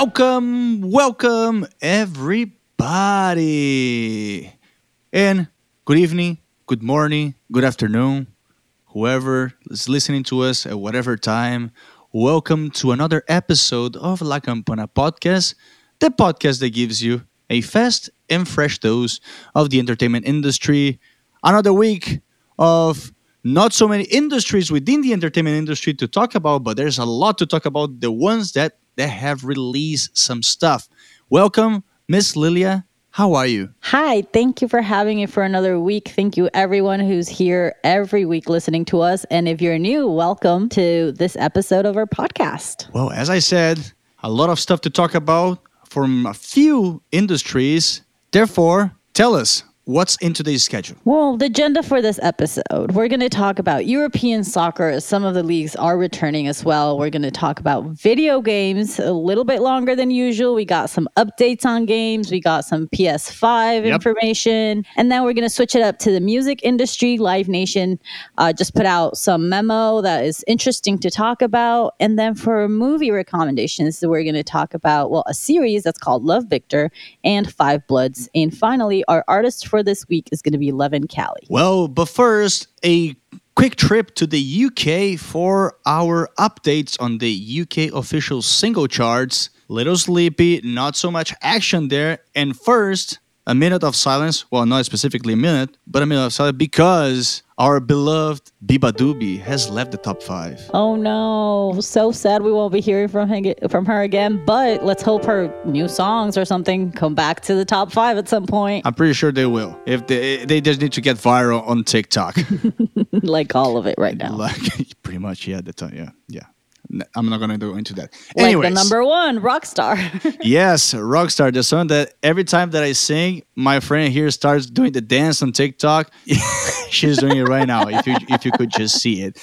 Welcome, welcome, everybody. And good evening, good morning, good afternoon, whoever is listening to us at whatever time. Welcome to another episode of La Campana Podcast, the podcast that gives you a fast and fresh dose of the entertainment industry. Another week of not so many industries within the entertainment industry to talk about, but there's a lot to talk about. The ones that that have released some stuff. Welcome, Miss Lilia. How are you? Hi, thank you for having me for another week. Thank you, everyone who's here every week listening to us. And if you're new, welcome to this episode of our podcast. Well, as I said, a lot of stuff to talk about from a few industries. Therefore, tell us What's in today's schedule? Well, the agenda for this episode, we're going to talk about European soccer. Some of the leagues are returning as well. We're going to talk about video games a little bit longer than usual. We got some updates on games, we got some PS5 yep. information, and then we're going to switch it up to the music industry. Live Nation uh, just put out some memo that is interesting to talk about. And then for movie recommendations, we're going to talk about, well, a series that's called Love Victor and Five Bloods. And finally, our artist for for this week is going to be Leven Kali. Well, but first, a quick trip to the UK for our updates on the UK official single charts. Little sleepy, not so much action there. And first, a minute of silence. Well, not specifically a minute, but a minute of silence because our beloved beabadoobee has left the top five. Oh no, so sad we won't be hearing from him, from her again. But let's hope her new songs or something come back to the top five at some point. I'm pretty sure they will. If they they just need to get viral on TikTok, like all of it right now. Like pretty much, yeah. The time, yeah, yeah. I'm not gonna go into that. Like Anyways, the number one, Rockstar. yes, Rockstar, the song that every time that I sing, my friend here starts doing the dance on TikTok. She's doing it right now. If you if you could just see it.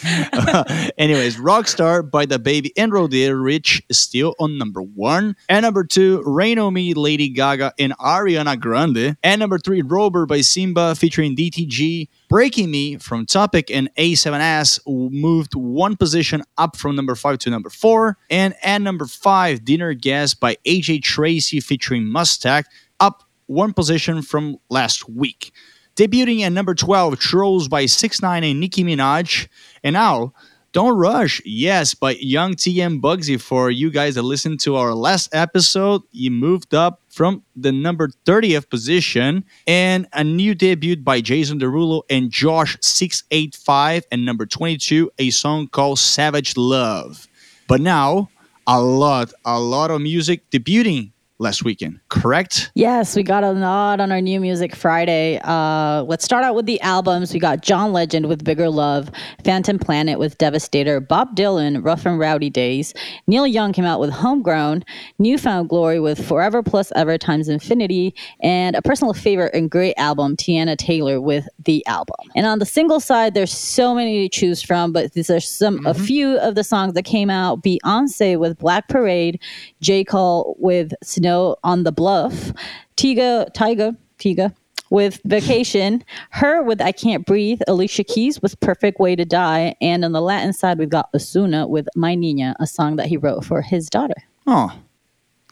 Anyways, Rockstar by DaBaby and Roddy Ricch is still on number one, and number two, Rain on Me, Lady Gaga and Ariana Grande, and number three, Rover by S1mba featuring DTG. Breaking Me from Topic and A7S moved one position up from number five to number four. And at number five, Dinner Guest by AJ Tracey featuring MoStack up one position from last week. Debuting at number 12, Trollz by 6ix9ine and Nicki Minaj. And now, don't Rush, yes, by Young T & Bugsey, For you guys that listened to our last episode, he moved up from the number 30th position. And a new debut by Jason Derulo and Jawsh 685 and number 22, a song called Savage Love. But now, a lot, a lot of music debuting last weekend, correct? Yes, we got a nod on our new music Friday. Uh, let's start out with the albums. We got John Legend with Bigger Love, Phantom Planet with Devastator, Bob Dylan, Rough and Rowdy Ways, Neil Young came out with Homegrown, New Found Glory with Forever Plus Ever Times Infinity, and a personal favorite and great album, Teyana Taylor with The Album. And on the single side, there's so many to choose from, but these are some mm-hmm. a few of the songs that came out. Beyonce with Black Parade, J. Cole with Snow on the Bluff, Tiga, Tiga, Tiga with Vacation, H.E.R. with I Can't Breathe, Alicia Keys with Perfect Way to Die, and on the Latin side, we've got Ozuna with Mi Niña, a song that he wrote for his daughter. Oh,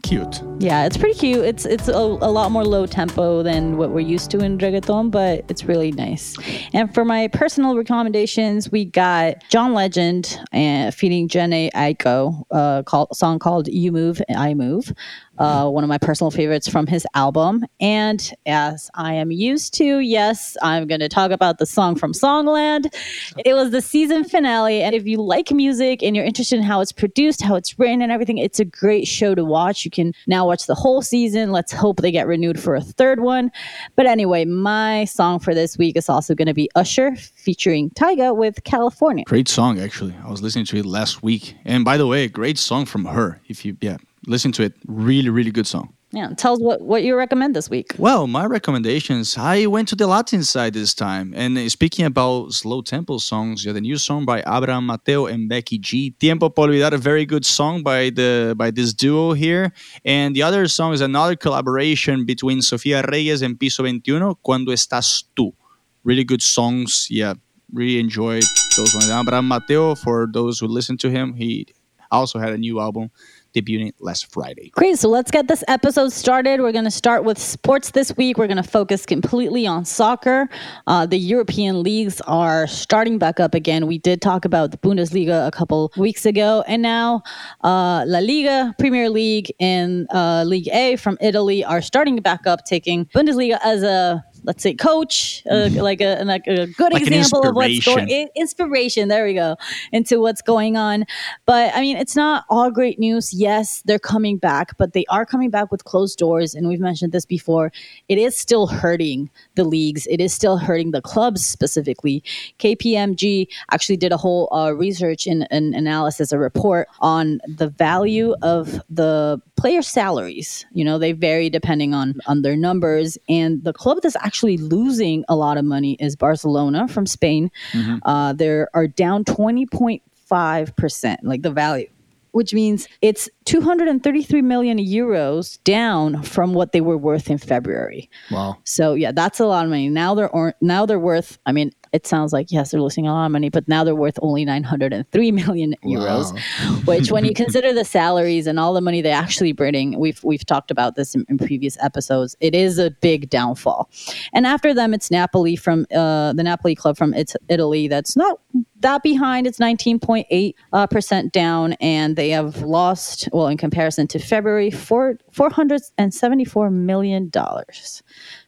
cute. Yeah, it's pretty cute. It's it's a, a, lot more low tempo than what we're used to in reggaeton, but it's really nice. And for my personal recommendations, we got John Legend and uh, feeding Jhené Aiko, uh, called, song called "You Move, I Move." Uh, one of my personal favorites from his album. And as I am used to, yes, I'm going to talk about the song from Songland. It was the season finale. And if you like music and you're interested in how it's produced, how it's written, and everything, it's a great show to watch. You can now watch the whole season. Let's hope they get renewed for a third one. But anyway, my song for this week is also going to be Usher featuring Tyga with California. Great song, actually. I was listening to it last week. And by the way, a great song from her. If you, yeah, listen to it. Really, really good song. Yeah, tell us what, what you recommend this week. Well, my recommendations, I went to the Latin side this time. And uh, speaking about slow tempo songs, yeah, the new song by Abraham Mateo and Becky G, Tiempo por Olvidar, a very good song by the by this duo here. And the other song is another collaboration between Sofia Reyes and Piso 21, Cuando Estás Tú. Really good songs. Yeah, really enjoyed those ones. Abraham Mateo, for those who listen to him, he also had a new album debuting last Friday. Great. So let's get this episode started. We're going to start with sports this week. We're going to focus completely on soccer. Uh, the European leagues are starting back up again. We did talk about the Bundesliga a couple weeks ago, and now uh, La Liga, Premier League, and uh, League A from Italy are starting back up, taking Bundesliga as a let's say coach, uh, mm-hmm. like, a, like a good like example of what's going inspiration. There we go into what's going on. But I mean, it's not all great news. Yes, they're coming back, but they are coming back with closed doors, and we've mentioned this before. It is still hurting the leagues. It is still hurting the clubs specifically. KPMG actually did a whole uh, research and, and analysis, a report on the value of the player salaries. You know, they vary depending on on their numbers, and the club that's actually losing a lot of money is Barcelona from Spain. Mm-hmm. Uh, they are down twenty point five percent, like the value which means it's 233 million euros down from what they were worth in February. Wow. So yeah, that's a lot of money. Now they're or, now they're worth. I mean, it sounds like yes, they're losing a lot of money, but now they're worth only 903 million euros. Wow. which, when you consider the salaries and all the money they're actually burning, we've we've talked about this in, in, previous episodes. It is a big downfall. And after them, it's Napoli from uh, the Napoli club from it- Italy. That's not that behind. It's 19.8 uh, percent down, and they have lost, well, in comparison to February, four 474 million dollars.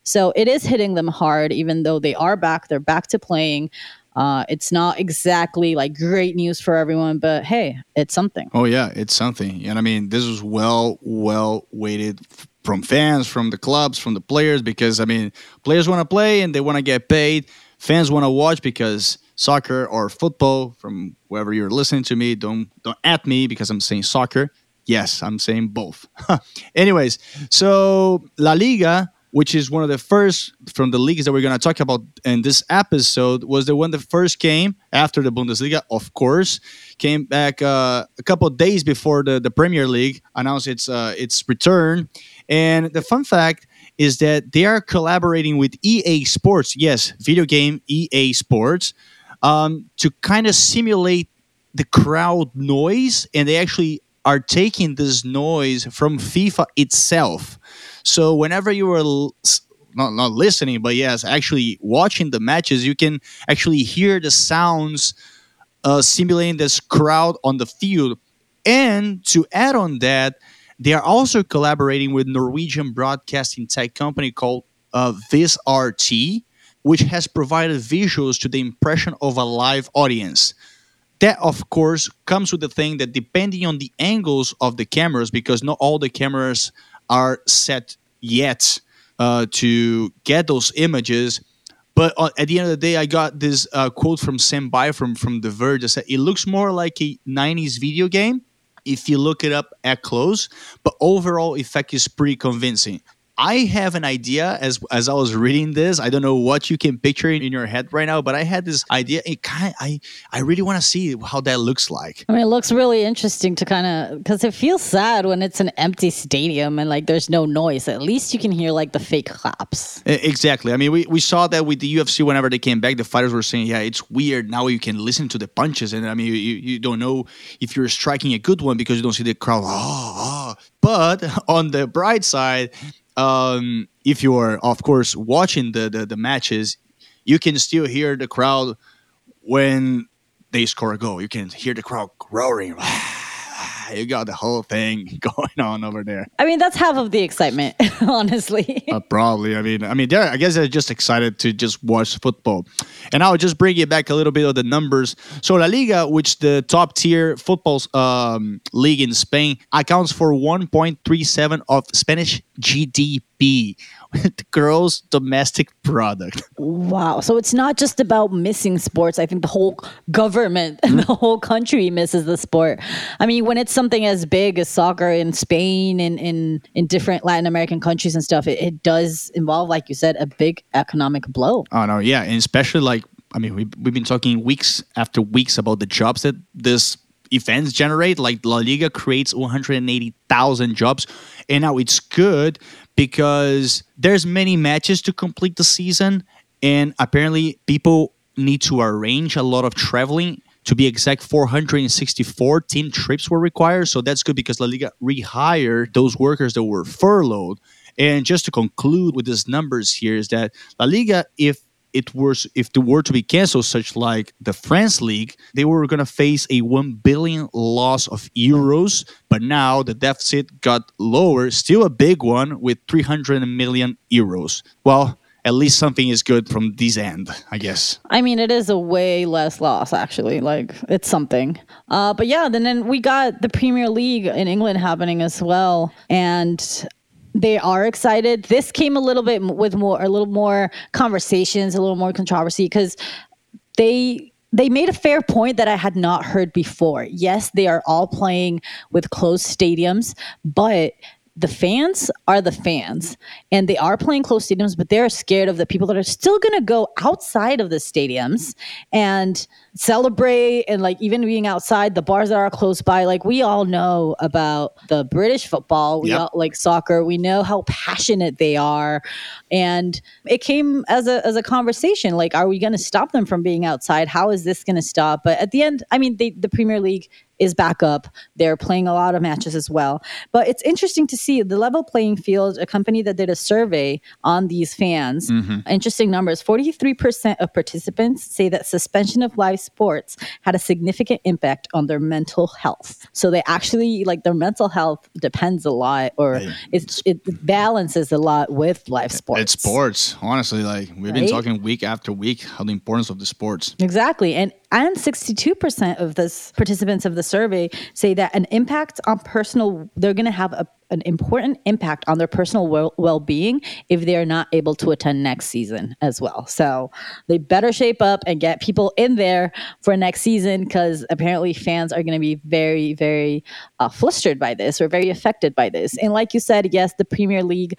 So it is hitting them hard, even though they are back. They're back to playing. Uh, it's not exactly like great news for everyone, but hey, it's something. Oh yeah, it's something. And I mean, this was well, well weighted from fans, from the clubs, from the players, because I mean, players want to play and they want to get paid. Fans want to watch because soccer or football, from wherever you're listening to me, don't don't at me because I'm saying soccer. Yes, I'm saying both. Anyways, so La Liga, which is one of the first from the leagues that we're going to talk about in this episode, was the one that first came after the Bundesliga, of course, came back uh, a couple days before the, the Premier League announced its uh, its return. And the fun fact is that they are collaborating with EA Sports, yes, video game EA Sports, um, to kind of simulate the crowd noise, and they actually are taking this noise from FIFA itself. So whenever you are l- not not listening, but yes, actually watching the matches, you can actually hear the sounds uh, simulating this crowd on the field. And to add on that, they are also collaborating with Norwegian broadcasting tech company called uh, VizRT, which has provided visuals to the impression of a live audience. That, of course, comes with the thing that depending on the angles of the cameras, because not all the cameras are set yet uh, to get those images. But uh, at the end of the day, I got this uh, quote from Sam Bye from, from The Verge that said, It looks more like a 90s video game if you look it up at close, but overall effect is pretty convincing. I have an idea as as I was reading this. I don't know what you can picture in your head right now, but I had this idea. It kind of, I I really want to see how that looks like. I mean, it looks really interesting to kind of because it feels sad when it's an empty stadium and like there's no noise. At least you can hear like the fake claps. Exactly. I mean, we, we saw that with the UFC whenever they came back. The fighters were saying, "Yeah, it's weird now. You can listen to the punches, and I mean, you, you don't know if you're striking a good one because you don't see the crowd." Oh, oh. But on the bright side um, if you are, of course, watching the, the, the matches, you can still hear the crowd when they score a goal. You can hear the crowd roaring. you got the whole thing going on over there. I mean, that's half of the excitement, honestly. uh, probably. I mean, I mean, I guess they're just excited to just watch football. And I'll just bring you back a little bit of the numbers. So La Liga, which the top tier football um, league in Spain, accounts for 1.37 of Spanish GDP gross domestic product. Wow. So it's not just about missing sports. I think the whole government and the mm-hmm. whole country misses the sport. I mean, when it's something as big as soccer in Spain and in, in different Latin American countries and stuff, it, it does involve, like you said, a big economic blow. Oh, no. Yeah. And especially like, I mean, we, we've been talking weeks after weeks about the jobs that this events generate. Like La Liga creates 180,000 jobs. And now it's good because there's many matches to complete the season and apparently people need to arrange a lot of traveling To be exact, 464 team trips were required. So that's good because La Liga rehired those workers that were furloughed. And just to conclude with these numbers here is that La Liga, if it was if they were to be canceled, such like the France League, they were gonna face a one billion loss of euros. But now the deficit got lower, still a big one with 300 million euros. Well, at least something is good from this end, I guess. I mean, it is a way less loss, actually. Like, it's something. Uh, but yeah, then, then we got the Premier League in England happening as well. And they are excited. This came a little bit with more, a little more conversations, a little more controversy because they they made a fair point that I had not heard before. Yes, they are all playing with closed stadiums, but the fans are the fans and they are playing close stadiums, but they're scared of the people that are still going to go outside of the stadiums and celebrate and like even being outside the bars that are close by. Like we all know about the british football. We yep. all like soccer. We know how passionate they are. And it came as a as a conversation like are we going to stop them from being outside? How is this going to stop? But at the end i mean they, the premier league is back up. They're playing a lot of matches as well. But it's interesting to see the level playing field, a company that did a survey on these fans. Mm-hmm. Interesting numbers 43% of participants say that suspension of live sports had a significant impact on their mental health. So they actually, like, their mental health depends a lot or it, it balances a lot with live sports. It's sports, honestly. Like, we've right? been talking week after week how the importance of the sports. Exactly. And and 62% of the participants of the survey say that an impact on personal they're going to have a, an important impact on their personal well, being if they are not able to attend next season as well so they better shape up and get people in there for next season because apparently fans are going to be very very uh, flustered by this or very affected by this and like you said yes the premier league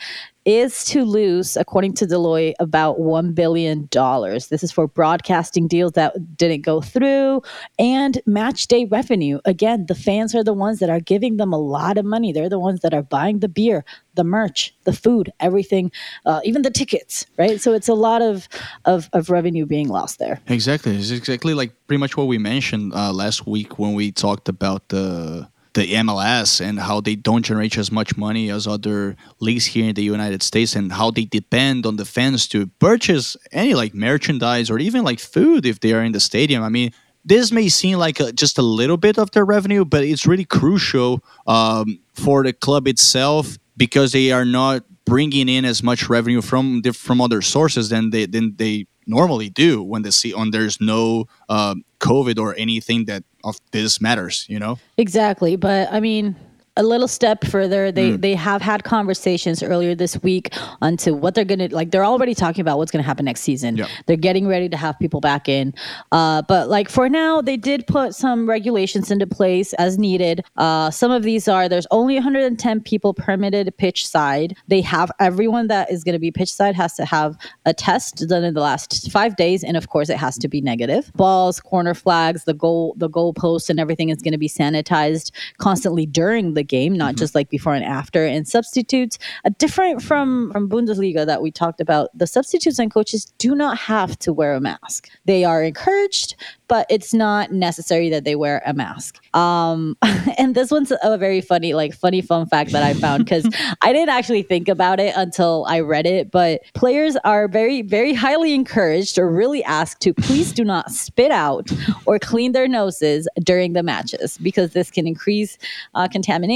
is to lose, according to Deloitte, about $1 billion. This is for broadcasting deals that didn't go through and match day revenue. Again, the fans are the ones that are giving them a lot of money. They're the ones that are buying the beer, the merch, the food, everything, uh, even the tickets, right? So it's a lot of, of, of revenue being lost there. Exactly. It's exactly like pretty much what we mentioned uh, last week when we talked about the the MLS and how they don't generate as much money as other leagues here in the United States and how they depend on the fans to purchase any like merchandise or even like food if they are in the stadium. I mean, this may seem like a, just a little bit of their revenue, but it's really crucial um, for the club itself because they are not bringing in as much revenue from from other sources than they than they normally do when they see on there's no uh, COVID or anything that of this matters, you know? Exactly. But I mean, a little step further. They mm. they have had conversations earlier this week onto what they're gonna like they're already talking about what's gonna happen next season. Yep. they're getting ready to have people back in. Uh, but like for now they did put some regulations into place as needed. Uh, some of these are there's only 110 people permitted pitch side. They have everyone that is going to be pitch side has to have a test done in the last five days and of course it has to be negative. Balls corner flags the goal the goal post and everything is going to be sanitized constantly during the game, not mm-hmm. just like before and after. And substitutes, uh, different from from Bundesliga that we talked about, the substitutes and coaches do not have to wear a mask. They are encouraged, but it's not necessary that they wear a mask. Um, and this one's a very funny, like funny fun fact that I found because I didn't actually think about it until I read it. But players are very, very highly encouraged or really asked to please do not spit out or clean their noses during the matches because this can increase uh, contamination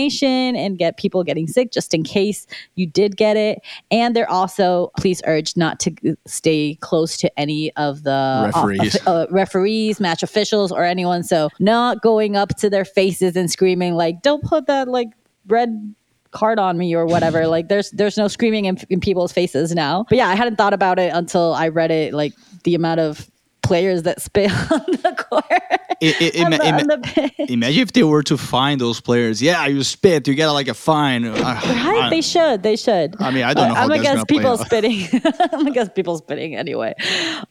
and get people getting sick just in case you did get it. And they're also please urged not to stay close to any of the referees. Uh, uh, referees match officials or anyone. So not going up to their faces and screaming like, "Don't put that like red card on me or whatever." like there's there's no screaming in, in people's faces now. But yeah, I hadn't thought about it until I read it. Like the amount of players that spit on the court. It, it, the, the imagine if they were to find those players. Yeah, you spit, you get like a fine. Right? they should. They should. I mean, I don't know. I'm against people spitting. I'm against people spitting anyway.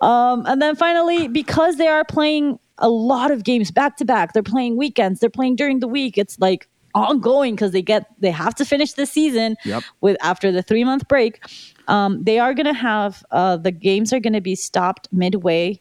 Um, and then finally, because they are playing a lot of games back to back, they're playing weekends, they're playing during the week. It's like ongoing because they get they have to finish the season yep. with after the three month break. Um, they are going to have uh, the games are going to be stopped midway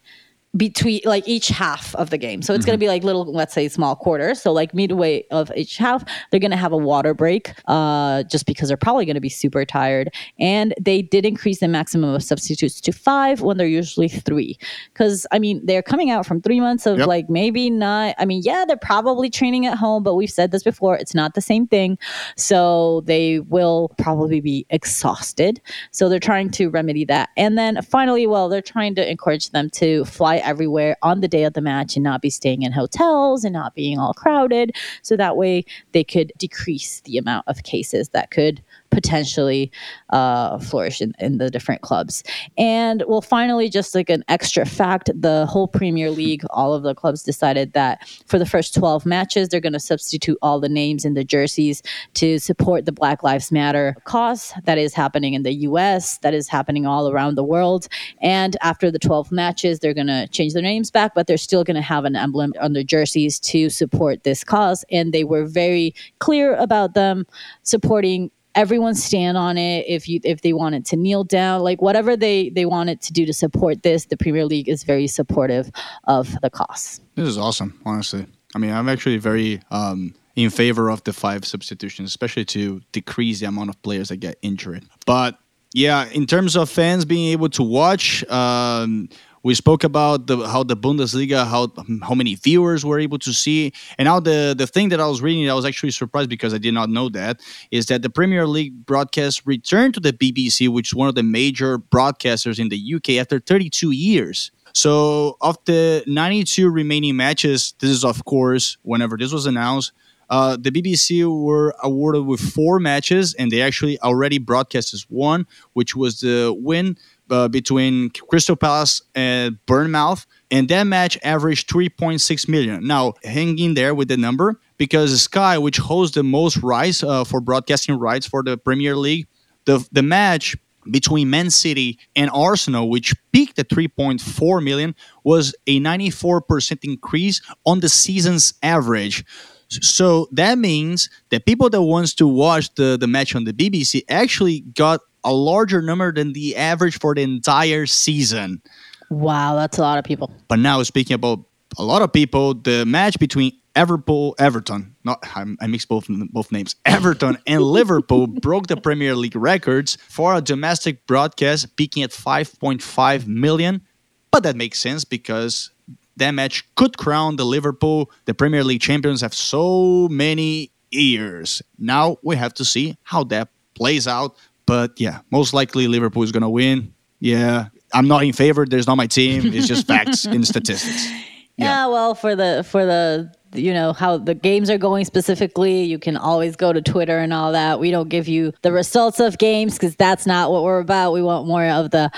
between like each half of the game. So it's mm-hmm. going to be like little, let's say, small quarters. So like midway of each half, they're going to have a water break, uh, just because they're probably going to be super tired. And they did increase the maximum of substitutes to five when they're usually three, because I mean they're coming out from three months of yep. like maybe not. I mean, yeah, they're probably training at home, but we've said this before. It's not the same thing. So they will probably be exhausted. So they're trying to remedy that. And then finally, well, they're trying to encourage them to fly everywhere on the day of the match and not be staying in hotels and not being all crowded. So that way they could decrease the amount of cases that could potentially uh, flourish in, in the different clubs. And well, finally, just like an extra fact, the whole Premier League, all of the clubs decided that for the first 12 matches, they're going to substitute all the names in the jerseys to support the Black Lives Matter cause that is happening in the US, that is happening all around the world. And after the 12 matches, they're going to change their names back, but they're still going to have an emblem on their jerseys to support this cause. And they were very clear about them supporting everyone stand on it if you if they wanted to kneel down like whatever they they wanted to do to support this the premier league is very supportive of the cause. This is awesome honestly. I mean i'm actually very um in favor of the five substitutions especially to decrease the amount of players that get injured. But yeah in terms of fans being able to watch um we spoke about the, how the Bundesliga, how how many viewers were able to see, and now the the thing that I was reading, I was actually surprised because I did not know that is that the Premier League broadcast returned to the BBC, which is one of the major broadcasters in the UK after 32 years. So of the 92 remaining matches, this is of course whenever this was announced. Uh, the BBC were awarded with four matches, and they actually already broadcast as one, which was the win uh, between Crystal Palace and Bournemouth, and that match averaged 3.6 million. Now, hang in there with the number because Sky, which holds the most rights uh, for broadcasting rights for the Premier League, the the match between Man City and Arsenal, which peaked at 3.4 million, was a 94% increase on the season's average. So that means that people that wants to watch the, the match on the BBC actually got a larger number than the average for the entire season. Wow, that's a lot of people. But now speaking about a lot of people, the match between Liverpool, Everton, not I, I mixed both both names, Everton and Liverpool broke the Premier League records for a domestic broadcast, peaking at 5.5 million. But that makes sense because that match could crown the Liverpool the Premier League champions have so many years. Now we have to see how that plays out but yeah, most likely Liverpool is going to win. Yeah, I'm not in favor. There's not my team. It's just facts and statistics. Yeah. yeah, well, for the for the you know how the games are going specifically you can always go to twitter and all that we don't give you the results of games because that's not what we're about we want more of the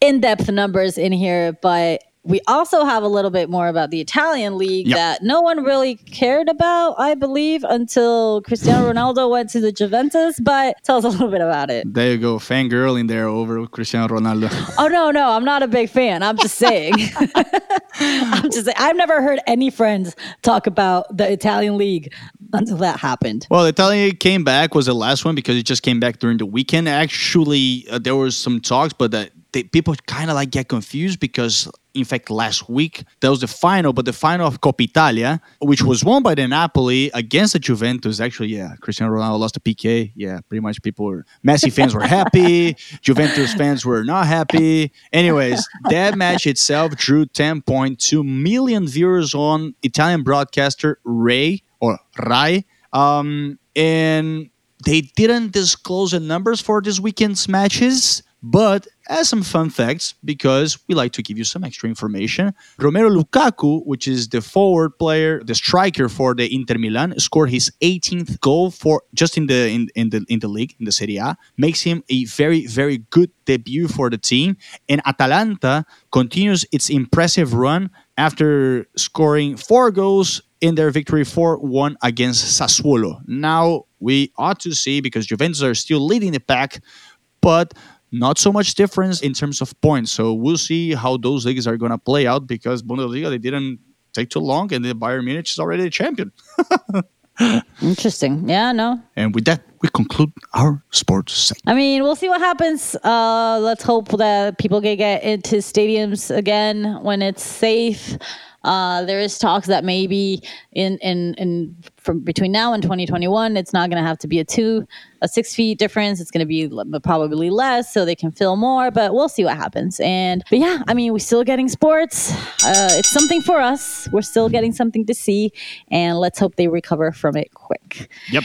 in-depth numbers in here but we also have a little bit more about the Italian league yep. that no one really cared about, I believe, until Cristiano Ronaldo went to the Juventus. But tell us a little bit about it. There you go, fangirl in there over Cristiano Ronaldo. oh no, no, I'm not a big fan. I'm just saying. I'm just saying. I've never heard any friends talk about the Italian league until that happened. Well, the Italian league came back was the last one because it just came back during the weekend. Actually, uh, there was some talks, but that they, people kind of like get confused because in fact last week. That was the final but the final of Coppa Italia which was won by the Napoli against the Juventus. Actually yeah Cristiano Ronaldo lost the PK yeah pretty much people were Messi fans were happy. Juventus fans were not happy. Anyways that match itself drew 10.2 million viewers on Italian broadcaster Rai or Rai. Um, and they didn't disclose the numbers for this weekend's matches but as some fun facts, because we like to give you some extra information, Romelu Lukaku, which is the forward player, the striker for the Inter Milan, scored his 18th goal for just in the in, in the in the league in the Serie A, makes him a very very good debut for the team. And Atalanta continues its impressive run after scoring four goals in their victory 4-1 against Sassuolo. Now we ought to see because Juventus are still leading the pack, but not so much difference in terms of points. So we'll see how those leagues are going to play out because Bundesliga they didn't take too long, and the Bayern Munich is already a champion. Interesting. Yeah, no. And with that, we conclude our sports segment. I mean, we'll see what happens. Uh, let's hope that people can get into stadiums again when it's safe. Uh, there is talks that maybe in in in from between now and 2021, it's not going to have to be a two a six feet difference. It's going to be probably less, so they can fill more. But we'll see what happens. And but yeah, I mean, we're still getting sports. Uh, it's something for us. We're still getting something to see, and let's hope they recover from it quick. Yep.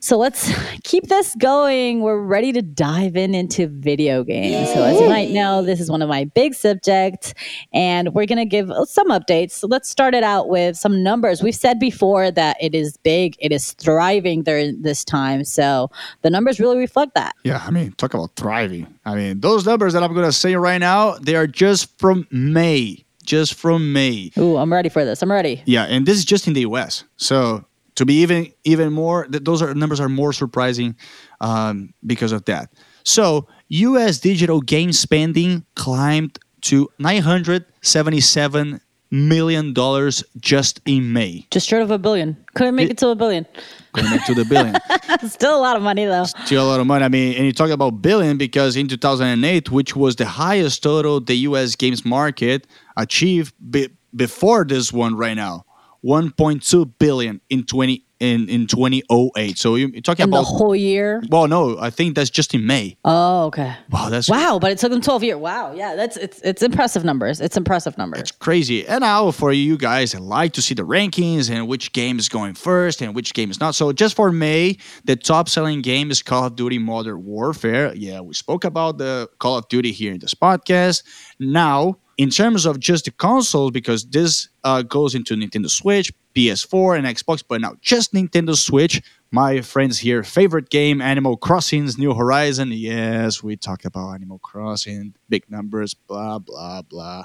So let's keep this going. We're ready to dive in into video games. So as you might know, this is one of my big subjects and we're going to give some updates. So let's start it out with some numbers. We've said before that it is big, it is thriving during this time. So the numbers really reflect that. Yeah, I mean, talk about thriving. I mean, those numbers that I'm going to say right now, they are just from May just from May. Ooh, I'm ready for this. I'm ready. Yeah, and this is just in the US. So to be even even more those are numbers are more surprising um, because of that. So us digital game spending climbed to 977 million dollars just in may. Just short of a billion. Couldn't make it, it to a billion. Couldn't make to the billion. Still a lot of money though. Still a lot of money. I mean and you talk about billion because in 2008 which was the highest total the us games market achieved be- before this one right now 1.2 billion in 20 in in 2008. So you're talking in about the whole year. Well, no, I think that's just in May. Oh, okay. Wow, that's wow. But it took them 12 years. Wow, yeah, that's it's it's impressive numbers. It's impressive numbers. It's crazy. And now for you guys, I like to see the rankings and which game is going first and which game is not. So just for May, the top selling game is Call of Duty Modern Warfare. Yeah, we spoke about the Call of Duty here in this podcast. Now in terms of just the consoles, because this uh, goes into Nintendo Switch, PS4, and Xbox, but now just Nintendo Switch. My friends here, favorite game, Animal Crossing's New Horizon. Yes, we talk about Animal Crossing, big numbers, blah, blah, blah.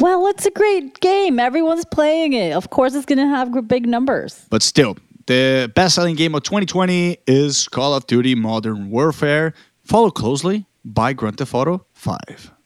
Well, it's a great game. Everyone's playing it. Of course, it's going to have big numbers. But still, the best selling game of 2020 is Call of Duty Modern Warfare, followed closely by Grand Theft Auto 5.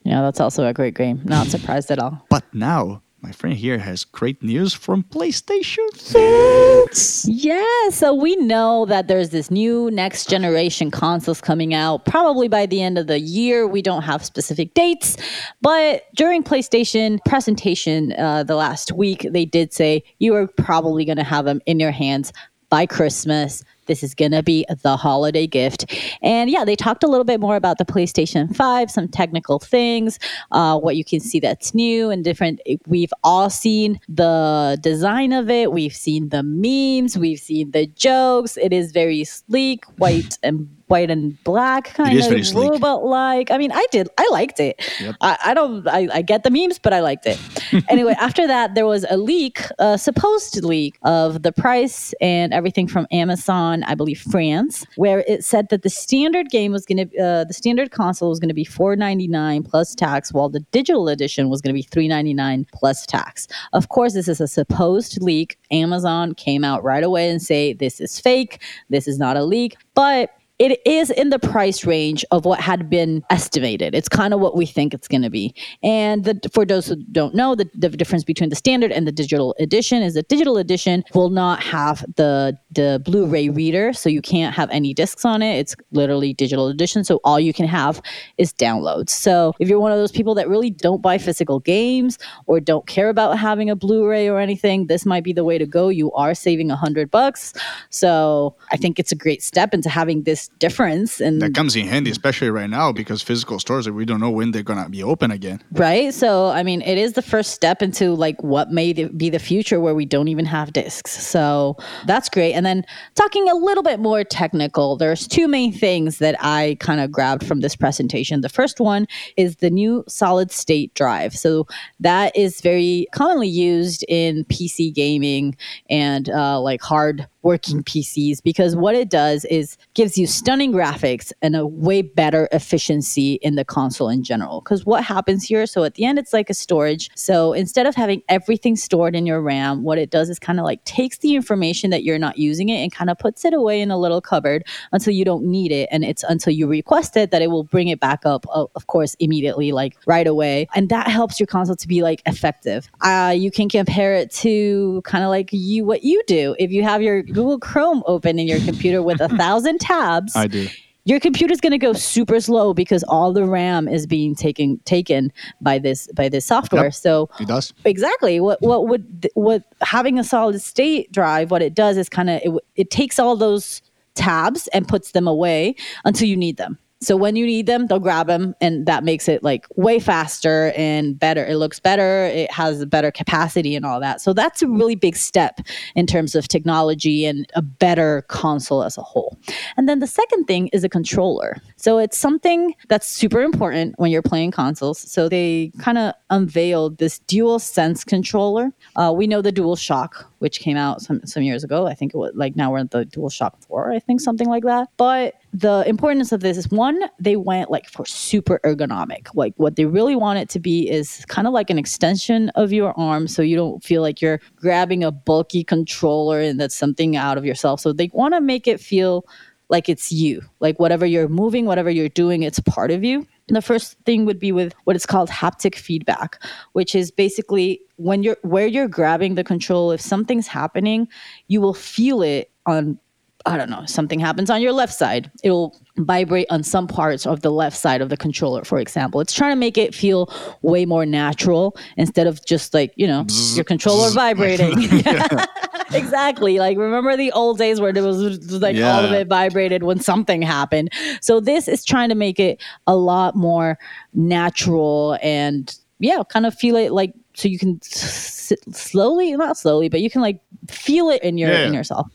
Yeah, that's also a great game. Not surprised at all. But now, my friend here has great news from PlayStation fans. Yeah, so we know that there's this new next generation consoles coming out probably by the end of the year. We don't have specific dates, but during PlayStation presentation uh, the last week, they did say you are probably going to have them in your hands by Christmas. This is going to be the holiday gift. And yeah, they talked a little bit more about the PlayStation 5, some technical things, uh, what you can see that's new and different. We've all seen the design of it, we've seen the memes, we've seen the jokes. It is very sleek, white and white and black kind of robot like. I mean, I did, I liked it. Yep. I, I, don't, I, I, get the memes, but I liked it. anyway, after that, there was a leak, a supposed leak of the price and everything from Amazon, I believe France, where it said that the standard game was going to, uh, the standard console was going to be four ninety nine plus tax, while the digital edition was going to be three ninety nine plus tax. Of course, this is a supposed leak. Amazon came out right away and say this is fake. This is not a leak, but it is in the price range of what had been estimated. It's kind of what we think it's going to be. And the, for those who don't know, the, the difference between the standard and the digital edition is the digital edition will not have the the Blu-ray reader, so you can't have any discs on it. It's literally digital edition, so all you can have is downloads. So if you're one of those people that really don't buy physical games or don't care about having a Blu-ray or anything, this might be the way to go. You are saving a hundred bucks, so I think it's a great step into having this difference. And that comes in handy, especially right now, because physical stores we don't know when they're gonna be open again. Right. So I mean, it is the first step into like what may be the future where we don't even have discs. So that's great. And then talking a little bit more technical, there's two main things that I kind of grabbed from this presentation. The first one is the new solid state drive. So that is very commonly used in PC gaming and uh, like hard working PCs because what it does is gives you stunning graphics and a way better efficiency in the console in general. Because what happens here, so at the end, it's like a storage. So instead of having everything stored in your RAM, what it does is kind of like takes the information that you're not using using it and kind of puts it away in a little cupboard until you don't need it. And it's until you request it that it will bring it back up, of course, immediately, like right away. And that helps your console to be like effective. Uh, you can compare it to kind of like you what you do. If you have your Google Chrome open in your computer with a thousand tabs, I do your computer's going to go super slow because all the RAM is being taken taken by this by this software. Yep, so it does exactly what what would what having a solid state drive what it does is kind of it, it takes all those tabs and puts them away until you need them. So when you need them, they'll grab them, and that makes it like way faster and better. It looks better. It has a better capacity and all that. So that's a really big step in terms of technology and a better console as a whole. And then the second thing is a controller. So it's something that's super important when you're playing consoles. So they kind of unveiled this dual sense controller. Uh, we know the Dual Shock, which came out some, some years ago. I think it was like now we're at the Dual Shock 4, I think something like that. But the importance of this is one, they went like for super ergonomic. Like what they really want it to be is kind of like an extension of your arm so you don't feel like you're grabbing a bulky controller and that's something out of yourself. So they want to make it feel like it's you. Like whatever you're moving, whatever you're doing, it's part of you. The first thing would be with what is called haptic feedback, which is basically when you're where you're grabbing the control, if something's happening, you will feel it on I don't know, something happens on your left side, it'll vibrate on some parts of the left side of the controller, for example. It's trying to make it feel way more natural instead of just like, you know, your controller vibrating. exactly. Like, remember the old days where there was like yeah. all of it vibrated when something happened. So, this is trying to make it a lot more natural and, yeah, kind of feel it like so you can s- slowly not slowly but you can like feel it in your yeah. in yourself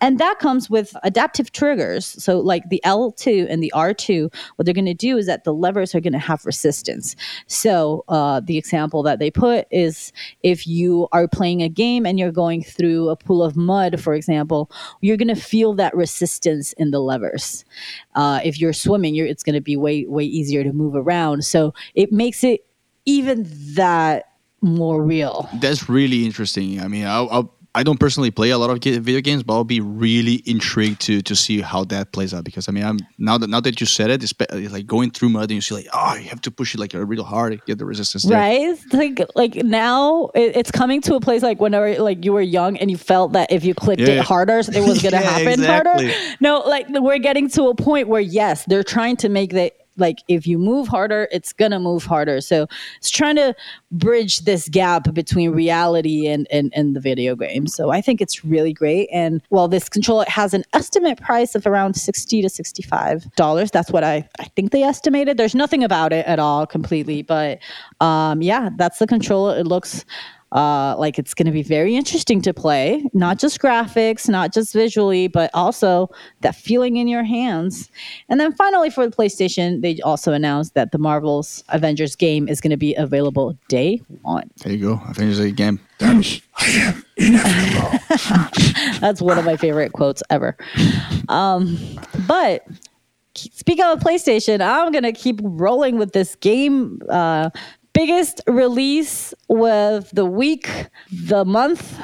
and that comes with adaptive triggers so like the l2 and the r2 what they're going to do is that the levers are going to have resistance so uh, the example that they put is if you are playing a game and you're going through a pool of mud for example you're going to feel that resistance in the levers uh, if you're swimming you're, it's going to be way way easier to move around so it makes it even that more real. That's really interesting. I mean, I'll, I'll I don't personally play a lot of video games, but I'll be really intrigued to to see how that plays out. Because I mean, I'm now that now that you said it, it's, it's like going through mud and you see like, oh, you have to push it like a real hard to get the resistance. There. Right? Like like now it, it's coming to a place like whenever like you were young and you felt that if you clicked yeah. it harder, it was gonna yeah, happen exactly. harder. No, like we're getting to a point where yes, they're trying to make that like if you move harder it's gonna move harder. So it's trying to bridge this gap between reality and and, and the video game. So i think it's really great. And while this controller has an estimate price of around 60 to 65 dollars that's what i i think they estimated. There's nothing about it at all completely but um yeah that's the controller. It looks uh, like it's going to be very interesting to play, not just graphics, not just visually, but also that feeling in your hands. And then finally, for the PlayStation, they also announced that the Marvel's Avengers game is going to be available day one. There you go, Avengers game. I am inevitable. That's one of my favorite quotes ever. Um, but speaking of PlayStation, I'm gonna keep rolling with this game uh, biggest release with the week, the month,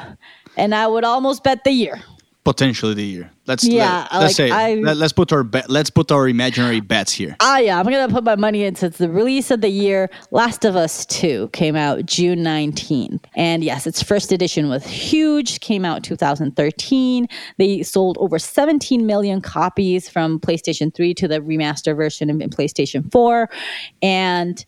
and I would almost bet the year. Potentially the year. Let's yeah. Let, us like say I, let, us put our bet. Let's put our imaginary bets here. Ah, yeah. I'm gonna put my money into the release of the year. Last of Us Two came out June 19th, and yes, its first edition was huge. Came out 2013. They sold over 17 million copies from PlayStation 3 to the remaster version in PlayStation 4, and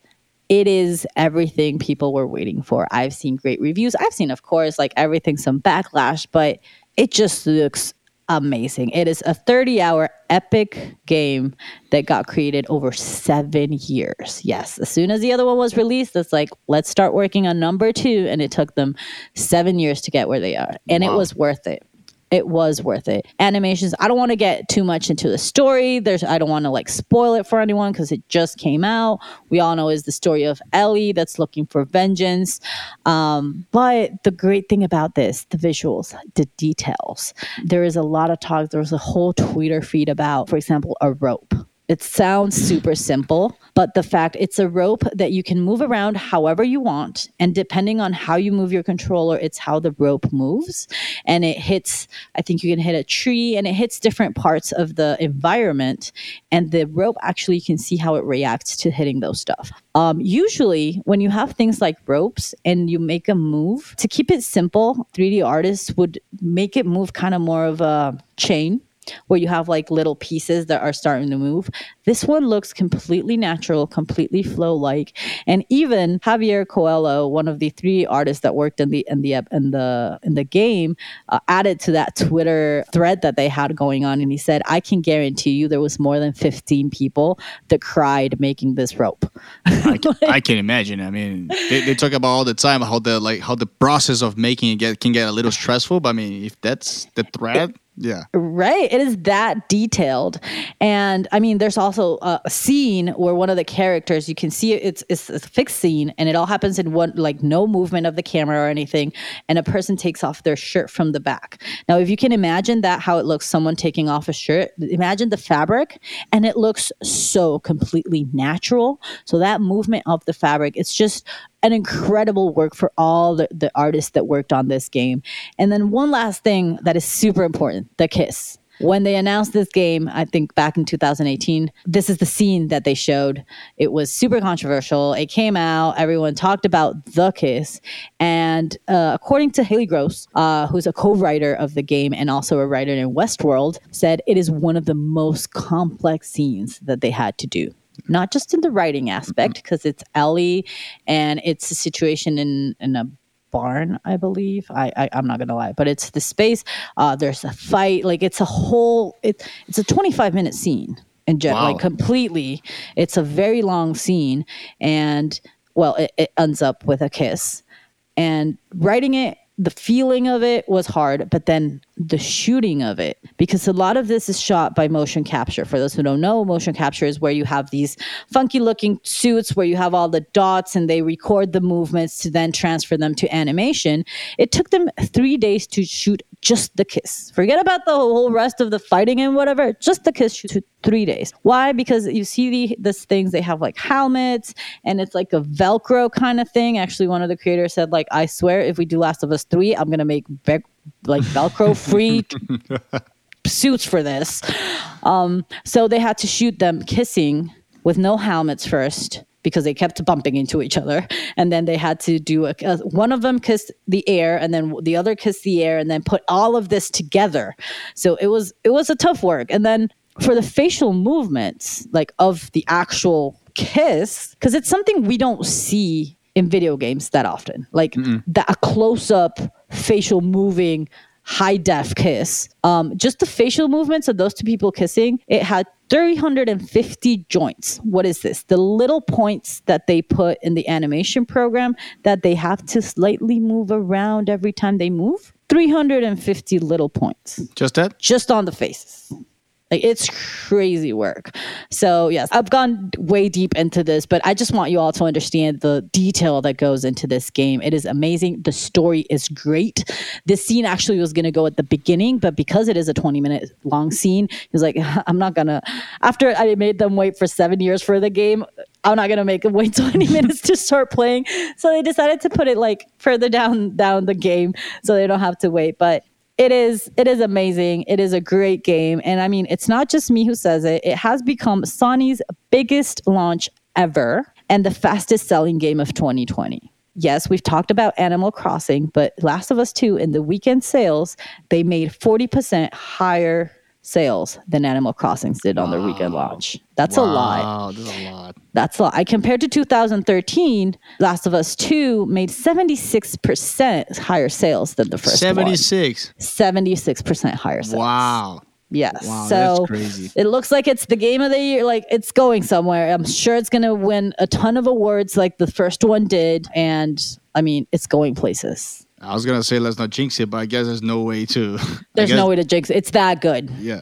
it is everything people were waiting for. I've seen great reviews. I've seen, of course, like everything, some backlash, but it just looks amazing. It is a 30 hour epic game that got created over seven years. Yes, as soon as the other one was released, it's like, let's start working on number two. And it took them seven years to get where they are. And wow. it was worth it it was worth it. Animations, I don't want to get too much into the story. There's I don't want to like spoil it for anyone because it just came out. We all know is the story of Ellie that's looking for vengeance. Um, but the great thing about this, the visuals, the details. There is a lot of talk. There was a whole Twitter feed about, for example, a rope It sounds super simple, but the fact it's a rope that you can move around however you want. And depending on how you move your controller, it's how the rope moves. And it hits, I think you can hit a tree and it hits different parts of the environment. And the rope actually you can see how it reacts to hitting those stuff. Um, usually, when you have things like ropes and you make a move, to keep it simple, 3D artists would make it move kind of more of a chain where you have like little pieces that are starting to move. This one looks completely natural, completely flow like, and even Javier Coelho, one of the three artists that worked in the in the in the in the game, uh, added to that Twitter thread that they had going on, and he said, "I can guarantee you there was more than 15 people that cried making this rope." I, can, I can imagine. I mean, they, they talk about all the time how the like how the process of making it get, can get a little stressful. But I mean, if that's the thread. Yeah. Right. It is that detailed. And I mean, there's also a, scene where one of the characters, you can see it's, it's a fixed scene and it all happens in one, like no movement of the camera or anything. And a person takes off their shirt from the back. Now, if you can imagine that, how it looks, someone taking off a shirt, imagine the fabric and it looks so completely natural. So that movement of the fabric, it's just an incredible work for all the, the artists that worked on this game. And then one last thing that is super important the kiss. When they announced this game, I think back in 2018, this is the scene that they showed. It was super controversial. It came out, everyone talked about the kiss. And uh, according to Halley Gross, uh, who's a co writer of the game and also a writer in Westworld, said it is one of the most complex scenes that they had to do not just in the writing aspect because it's Ellie and it's a situation in in a barn, I believe. I, I am not gonna lie, but it's the space. Uh, there's a fight. Like it's a whole. It, it's a 25 minute scene in general, Wow. like completely. It's a very long scene, and well, it, it ends up with a kiss. And writing it, the feeling of it was hard, but then the shooting of it, because a lot of this is shot by motion capture. For those who don't know, motion capture is where you have these funky looking suits where you have all the dots and they record the movements to then transfer them to animation. It took them three days to shoot just the kiss. Forget about the whole rest of the fighting and whatever, just the kiss took three days. Why? Because you see the this things, they have like helmets and it's like a Velcro kind of thing. Actually, one of the creators said, like, I swear if we do Last of Us 3, I'm gonna make ve- like Velcro free suits for this. Um, so they had to shoot them kissing with no helmets first because they kept bumping into each other, and then they had to do a, a- one of them kissed the air, and then the other kissed the air, and then put all of this together. So it was it was a tough work, and then for the facial movements like of the actual kiss because it's something we don't see in video games that often. Like that a close-up facial moving high def kiss um just the facial movements of those two people kissing it had 350 joints. What is this? The little points that they put in the animation program that they have to slightly move around every time they move? 350 little points. Just that? just on the faces. Like it's crazy work. So yes, I've gone way deep into this, but I just want you all to understand the detail that goes into this game. It is amazing. The story is great. This scene actually was going to go at the beginning, but because it is a 20 minute long scene, he was like, I'm not gonna. After I made them wait for seven years for the game, I'm not gonna make them wait 20 minutes to start playing. So they decided to put it like further down down the game, so they don't have to wait. But it is it is amazing. It is a great game. And i mean it's not just me who says it. It has become sony's biggest launch ever and the fastest selling game of 2020 yes we've talked about animal crossing but last of us 2 in the weekend sales they made 40% higher sales than animal crossings did on their weekend launch that's a lot Wow, that's a lot. that's a lot. I compared to 2013, Last of Us 2 made 76% higher sales than the first one. 76. 76% higher sales. Wow. Yes. Wow, so that's crazy. it looks like it's the game of the year. Like it's going somewhere. I'm sure it's going to win a ton of awards like the first one did. And I mean, it's going places. I was gonna say let's not jinx it, but I guess there's no way to. There's no way to jinx it. It's that good. Yeah,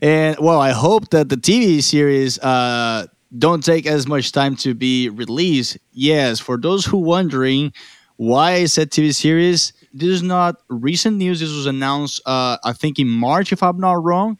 and well, I hope that the TV series uh, don't take as much time to be released. Yes, for those who wondering why I said TV series, this is not recent news. This was announced, uh, I think, in March, if I'm not wrong.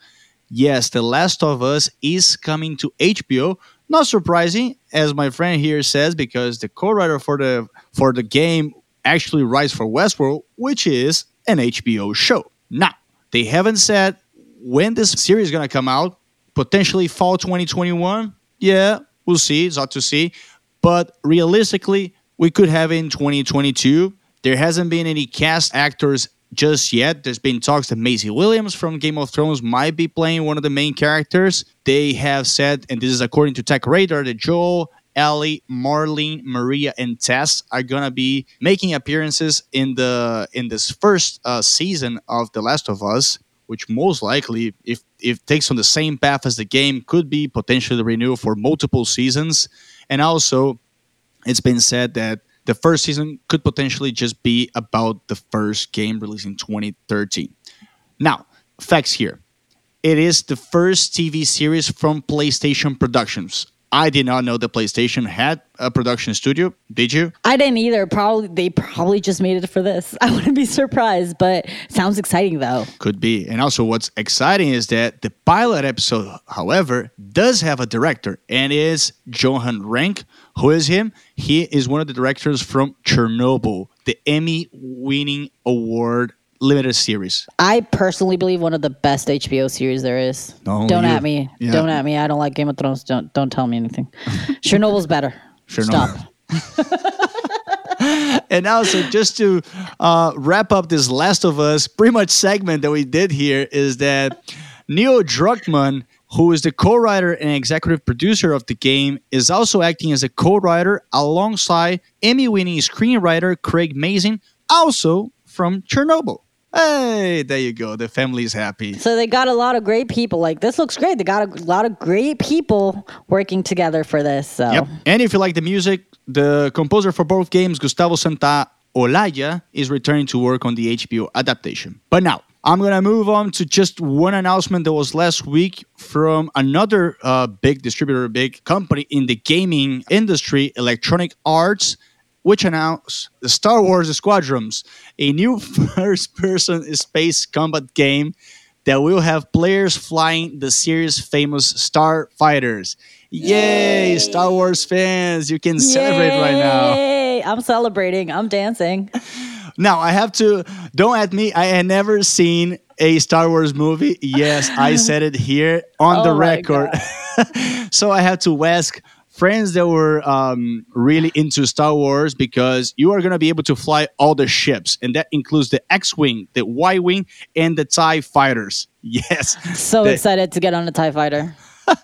Yes, The Last of Us is coming to HBO. Not surprising, as my friend here says, because the co-writer for the for the game actually writes for Westworld, which is an HBO show. Now, they haven't said when this series is gonna come out. Potentially fall 2021. Yeah, we'll see. It's hard to see. But realistically, we could have in 2022. There hasn't been any cast actors just yet. There's been talks that Maisie Williams from Game of Thrones might be playing one of the main characters. They have said, and this is according to Tech Radar, that Joel, Ellie, Marlene, Maria, and Tess are gonna be making appearances in the in this first uh, season of The Last of Us, which most likely, if if takes on the same path as the game, could be potentially renewed for multiple seasons. And also, it's been said that the first season could potentially just be about the first game released in 2013. Now, facts here. It is the first TV series from PlayStation Productions. I did not know the PlayStation had a production studio. Did you? I didn't either. Probably they probably just made it for this. I wouldn't be surprised, but sounds exciting though. Could be. And also, what's exciting is that the pilot episode, however, does have a director and is Johan Renck. Who is him? He is one of the directors from Chernobyl, the Emmy winning award limited series. I personally believe one of the best HBO series there is. No, don't you- at me. yeah. Don't at me. I don't like Game of Thrones. Don't don't tell me anything. Chernobyl's better. Chernobyl. Stop. And also, just to uh, wrap up this Last of Us pretty much segment that we did here, is that Neil Druckmann, who is the co-writer and executive producer of the game, is also acting as a co-writer alongside Emmy-winning screenwriter Craig Mazin, also from Chernobyl. Hey, there you go. The family's happy. So they got a lot of great people. Like this looks great. They got a lot of great people working together for this. So Yep. And if you like the music, the composer for both games, Gustavo Santa Olaya, is returning to work on the HBO adaptation. But now, I'm going to move on to just one announcement that was last week from another uh, big distributor, big company in the gaming industry, Electronic Arts, which announced the Star Wars Squadrons, a new first person space combat game that will have players flying the series' famous star fighters. Yay, Star Wars fans, you can celebrate right now. Yay! I'm celebrating. I'm dancing. Now, I have to, don't at me, I had never seen a Star Wars movie. Yes, I said it here on oh the Oh my record. so I have to ask friends that were um, really into Star Wars because you are going to be able to fly all the ships, and that includes the X Wing, the Y Wing, and the TIE fighters. Yes. So The- excited to get on a TIE fighter.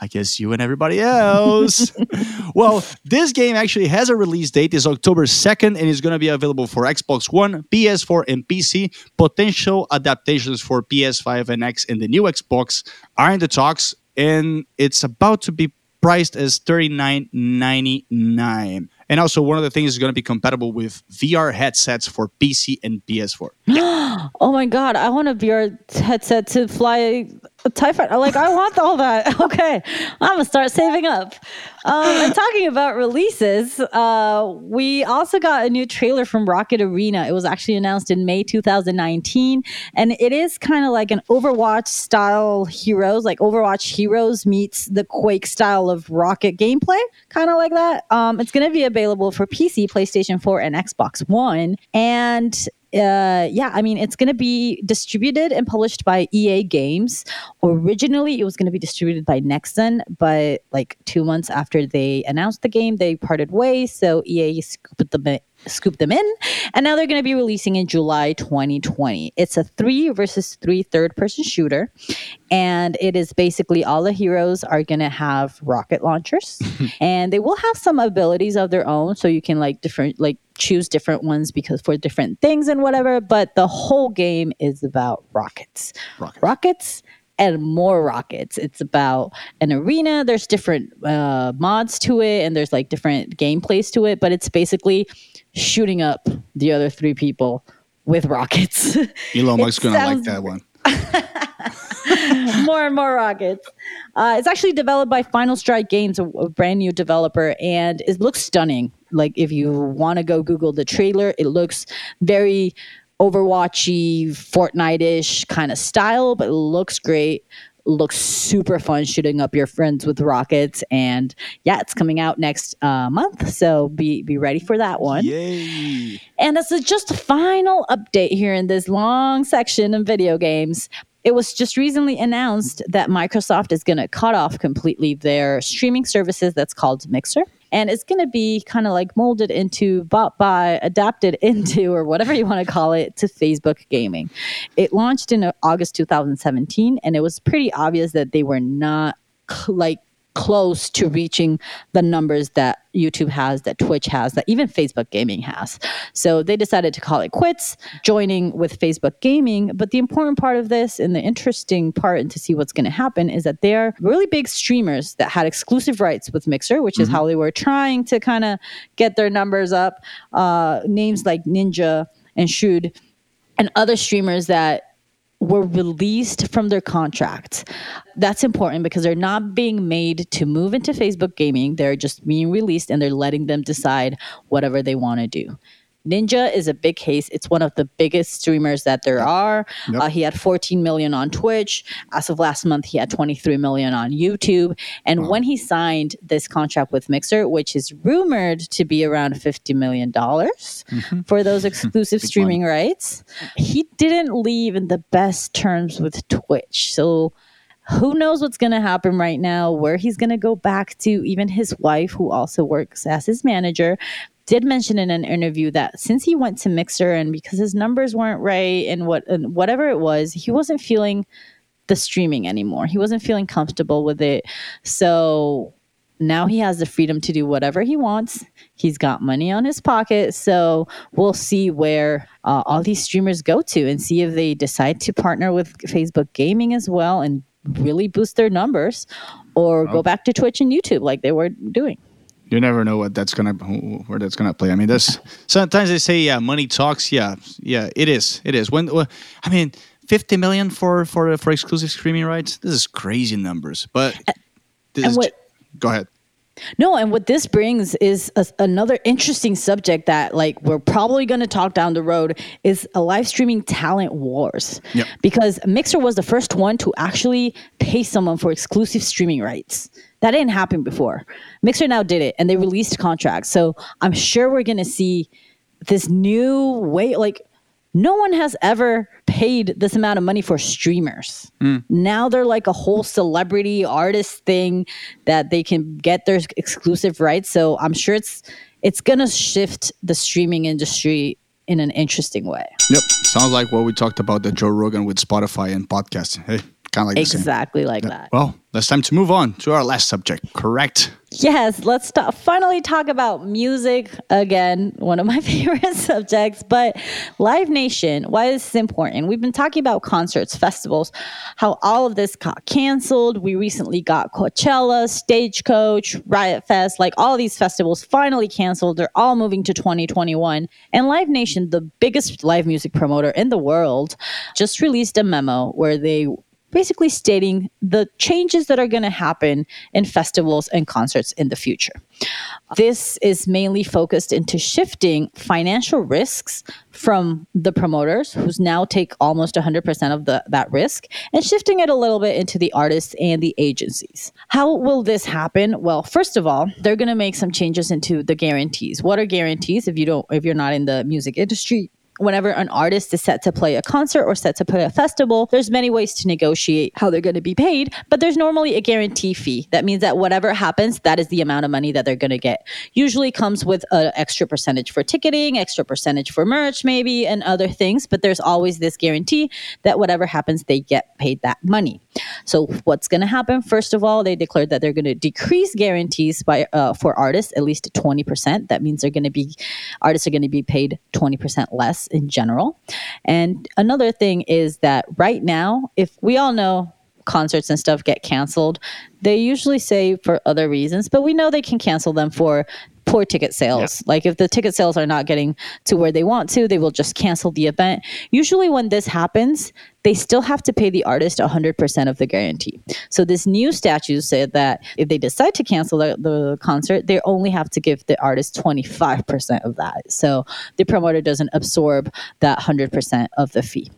I guess you and everybody else. well, this game actually has a release date. It's October 2nd and it's going to be available for Xbox One, PS4, and PC. Potential adaptations for PS5 and X and the new Xbox are in the talks, and it's about to be priced as $39.99. And also, one of the things is going to be compatible with VR headsets for PC and PS4. Oh my god, I want a VR headset to fly fighter. Like, I want all that. Okay, I'm gonna start saving up. Um, and talking about releases, uh, we also got a new trailer from Rocket Arena. It was actually announced in May 2019, and it is kind of like an Overwatch style Heroes, like Overwatch Heroes meets the Quake style of Rocket gameplay, kind of like that. Um, it's gonna be available for PC, PlayStation 4, and Xbox One, and uh, yeah, I mean, it's going to be distributed and published by EA Games. Originally, it was going to be distributed by Nexon, but like two months after they announced the game, they parted ways. So EA scooped them, scooped them in, and now they're going to be releasing in July 2020. It's a three versus three third person shooter, and it is basically all the heroes are going to have rocket launchers, and they will have some abilities of their own. So you can like different like choose different ones because for different things and whatever. But the whole game is about rockets, Rockets. rockets. And more rockets. It's about an arena. There's different uh, mods to it, and there's like different gameplays to it. But it's basically shooting up the other three people with rockets. Elon Musk's going to like that one. more and more rockets. Uh, it's actually developed by Final Strike Games, a, a brand new developer, and it looks stunning. Like if you want to go Google the trailer, it looks very Overwatchy, Fortnite-ish kind of style, but it looks great. looks super fun shooting up your friends with rockets and yeah it's coming out next uh, month so be be ready for that one Yay. and as a just a final update here in this long section of video games it was just recently announced that Microsoft is going to cut off completely their streaming services that's called Mixer. And it's going to be kind of like molded into, bought by, adapted into, or whatever you want to call it, to Facebook gaming. It launched in August 2017, and it was pretty obvious that they were not like close to reaching the numbers that YouTube has, that Twitch has, that even Facebook Gaming has. So they decided to call it quits, joining with Facebook Gaming. But the important part of this and the interesting part and to see what's going to happen is that they're really big streamers that had exclusive rights with Mixer, which is how they were trying to kind of get their numbers up. Uh, names like Ninja and Shroud and other streamers that were released from their contracts. That's important because they're not being made to move into Facebook gaming. They're just being released and they're letting them decide whatever they want to do. Ninja is a big case. It's one of the biggest streamers that there are. Yep. Uh, he had 14 million on Twitch. As of last month, he had 23 million on YouTube. And when he signed this contract with Mixer, which is rumored to be around 50 million dollars for those exclusive streaming rights, he didn't leave in the best terms with Twitch. So who knows what's going to happen right now, where he's going to go back to. Even his wife, who also works as his manager, did mention in an interview that since he went to Mixer and because his numbers weren't right and what and whatever it was, he wasn't feeling the streaming anymore. He wasn't feeling comfortable with it. So now he has the freedom to do whatever he wants. He's got money on his pocket. So we'll see where uh, all these streamers go to and see if they decide to partner with Facebook Gaming as well and really boost their numbers or go back to Twitch and YouTube like they were doing. You never know what that's gonna where that's gonna play. I mean, that's sometimes they say yeah, money talks. Yeah, yeah, it is. It is. When well, I mean, fifty million for for for exclusive streaming rights. This is crazy numbers. But this and is, what- go ahead. No, and what this brings is a, another interesting subject that, like, we're probably going to talk down the road is a live streaming talent wars. Yep. Because Mixer was the first one to actually pay someone for exclusive streaming rights. That didn't happen before. Mixer now did it, and they released contracts. So I'm sure we're going to see this new way, like. No one has ever paid this amount of money for streamers. Mm. Now they're like a whole celebrity artist thing that they can get their exclusive rights. So I'm sure it's it's gonna shift the streaming industry in an interesting way. Yep, sounds like what we talked about the Joe Rogan with Spotify and podcasting. Hey, kind of like. Exactly like that. Well, it's time to move on to our last subject. Correct. Yes, let's ta- finally talk about music again, one of my favorite subjects. But Live Nation, why is this important? We've been talking about concerts, festivals, how all of this got canceled. We recently got Coachella, Stagecoach, Riot Fest, like all these festivals finally canceled. They're all moving to 2021. And Live Nation, the biggest live music promoter in the world, just released a memo where they basically stating the changes that are going to happen in festivals and concerts in the future. This is mainly focused into shifting financial risks from the promoters, who's now take almost 100% of the, that risk, and shifting it a little bit into the artists and the agencies. How will this happen? Well, first of all, they're going to make some changes into the guarantees. What are guarantees if you don't if you're not in the music industry? Whenever an artist is set to play a concert or set to play a festival, there's many ways to negotiate how they're going to be paid, but there's normally a guarantee fee. That means that whatever happens, that is the amount of money that they're going to get. Usually comes with an extra percentage for ticketing, extra percentage for merch maybe and other things, but there's always this guarantee that whatever happens, they get paid that money. So what's going to happen? First of all, they declared that they're going to decrease guarantees by uh, for artists at least 20%. That means they're going to be artists are going to be paid 20% less in general. And another thing is that right now, if we all know concerts and stuff get canceled, they usually say for other reasons, but we know they can cancel them for poor ticket sales. Yeah. Like if the ticket sales are not getting to where they want to, they will just cancel the event. Usually when this happens, they still have to pay the artist 100% of the guarantee. So this new statute said that if they decide to cancel the, the concert, they only have to give the artist 25% of that. So the promoter doesn't absorb that 100% of the fee.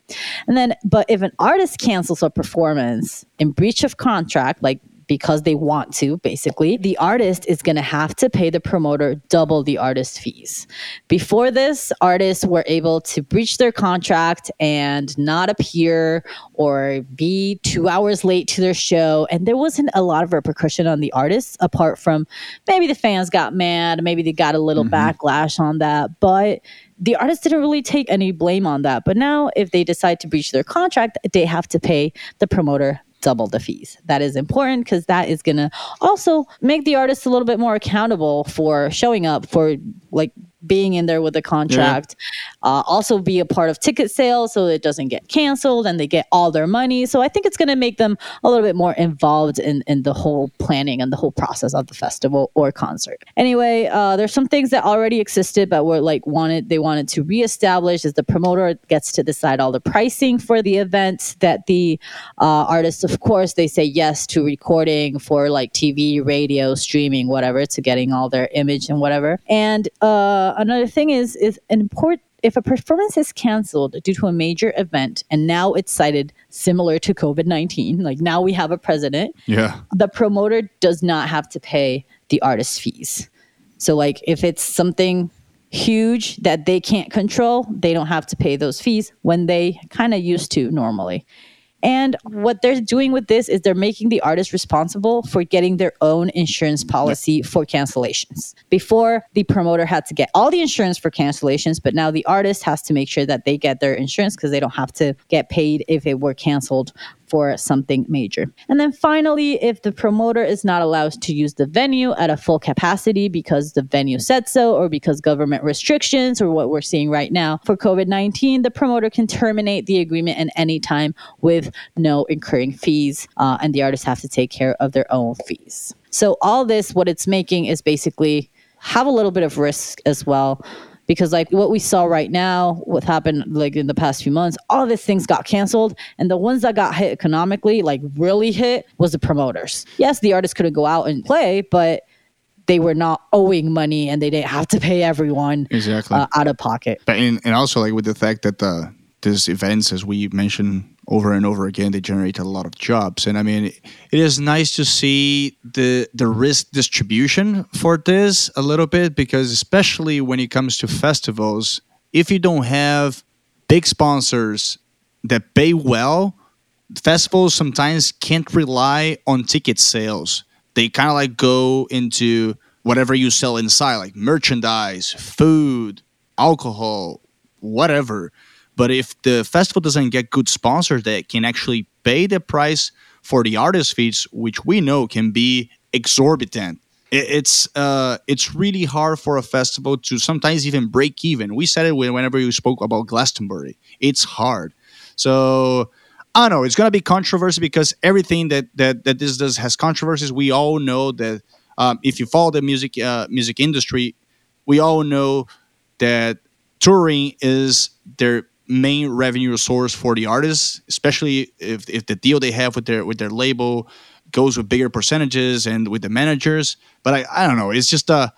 And then, but if an artist cancels a performance in breach of contract, like because they want to, basically, the artist is going to have to pay the promoter double the artist fees. Before this, artists were able to breach their contract and not appear or be two hours late to their show. And there wasn't a lot of repercussion on the artists, apart from maybe the fans got mad, maybe they got a little mm-hmm. backlash on that. But the artist didn't really take any blame on that. But now, if they decide to breach their contract, they have to pay the promoter double the fees. That is important because that is going to also make the artist a little bit more accountable for showing up for like being in there with the contract. Yeah. Uh, also, be a part of ticket sales so it doesn't get canceled and they get all their money. So I think it's going to make them a little bit more involved in, in the whole planning and the whole process of the festival or concert. Anyway, uh, there's some things that already existed but were like wanted they wanted to reestablish as the promoter gets to decide all the pricing for the events that the uh, artists, of course, they say yes to recording for like TV, radio, streaming, whatever, to getting all their image and whatever. And uh, another thing is is an important if a performance is canceled due to a major event and now it's cited similar to COVID 19, like now we have a president, yeah. the promoter does not have to pay the artist fees. So, like, if it's something huge that they can't control, they don't have to pay those fees when they kind of used to normally. And what they're doing with this is they're making the artist responsible for getting their own insurance policy for cancellations. Before, the promoter had to get all the insurance for cancellations, but now the artist has to make sure that they get their insurance because they don't have to get paid if it were canceled for something major. And then finally, if the promoter is not allowed to use the venue at a full capacity because the venue said so or because government restrictions or what we're seeing right now for COVID 19, the promoter can terminate the agreement at any time with no incurring fees, uh, and the artists have to take care of their own fees. So, all this, what it's making is basically have a little bit of risk as well because like what we saw right now what happened like in the past few months all these things got canceled and the ones that got hit economically like really hit was the promoters. Yes the artists couldn't go out and play but they were not owing money and they didn't have to pay everyone exactly. uh, out of pocket. But and, and also like with the fact that the these events as we mentioned over and over again they generate a lot of jobs. And i mean it is nice to see the the risk distribution for this a little bit because especially when it comes to festivals if you don't have big sponsors that pay well festivals sometimes can't rely on ticket sales. They kind of like go into whatever you sell inside like merchandise food alcohol whatever but if the festival doesn't get good sponsors that can actually pay the price for the artist fees, which we know can be exorbitant, it's uh, it's really hard for a festival to sometimes even break even. We said it whenever you spoke about Glastonbury. It's hard. So I don't know. It's gonna be controversy because everything that that, that this does has controversies. We all know that um, if you follow the music uh, music industry, we all know that touring is their main revenue source for the artists, especially if, if the deal they have with their with their label goes with bigger percentages and with the managers. But I, I don't know. It's just uh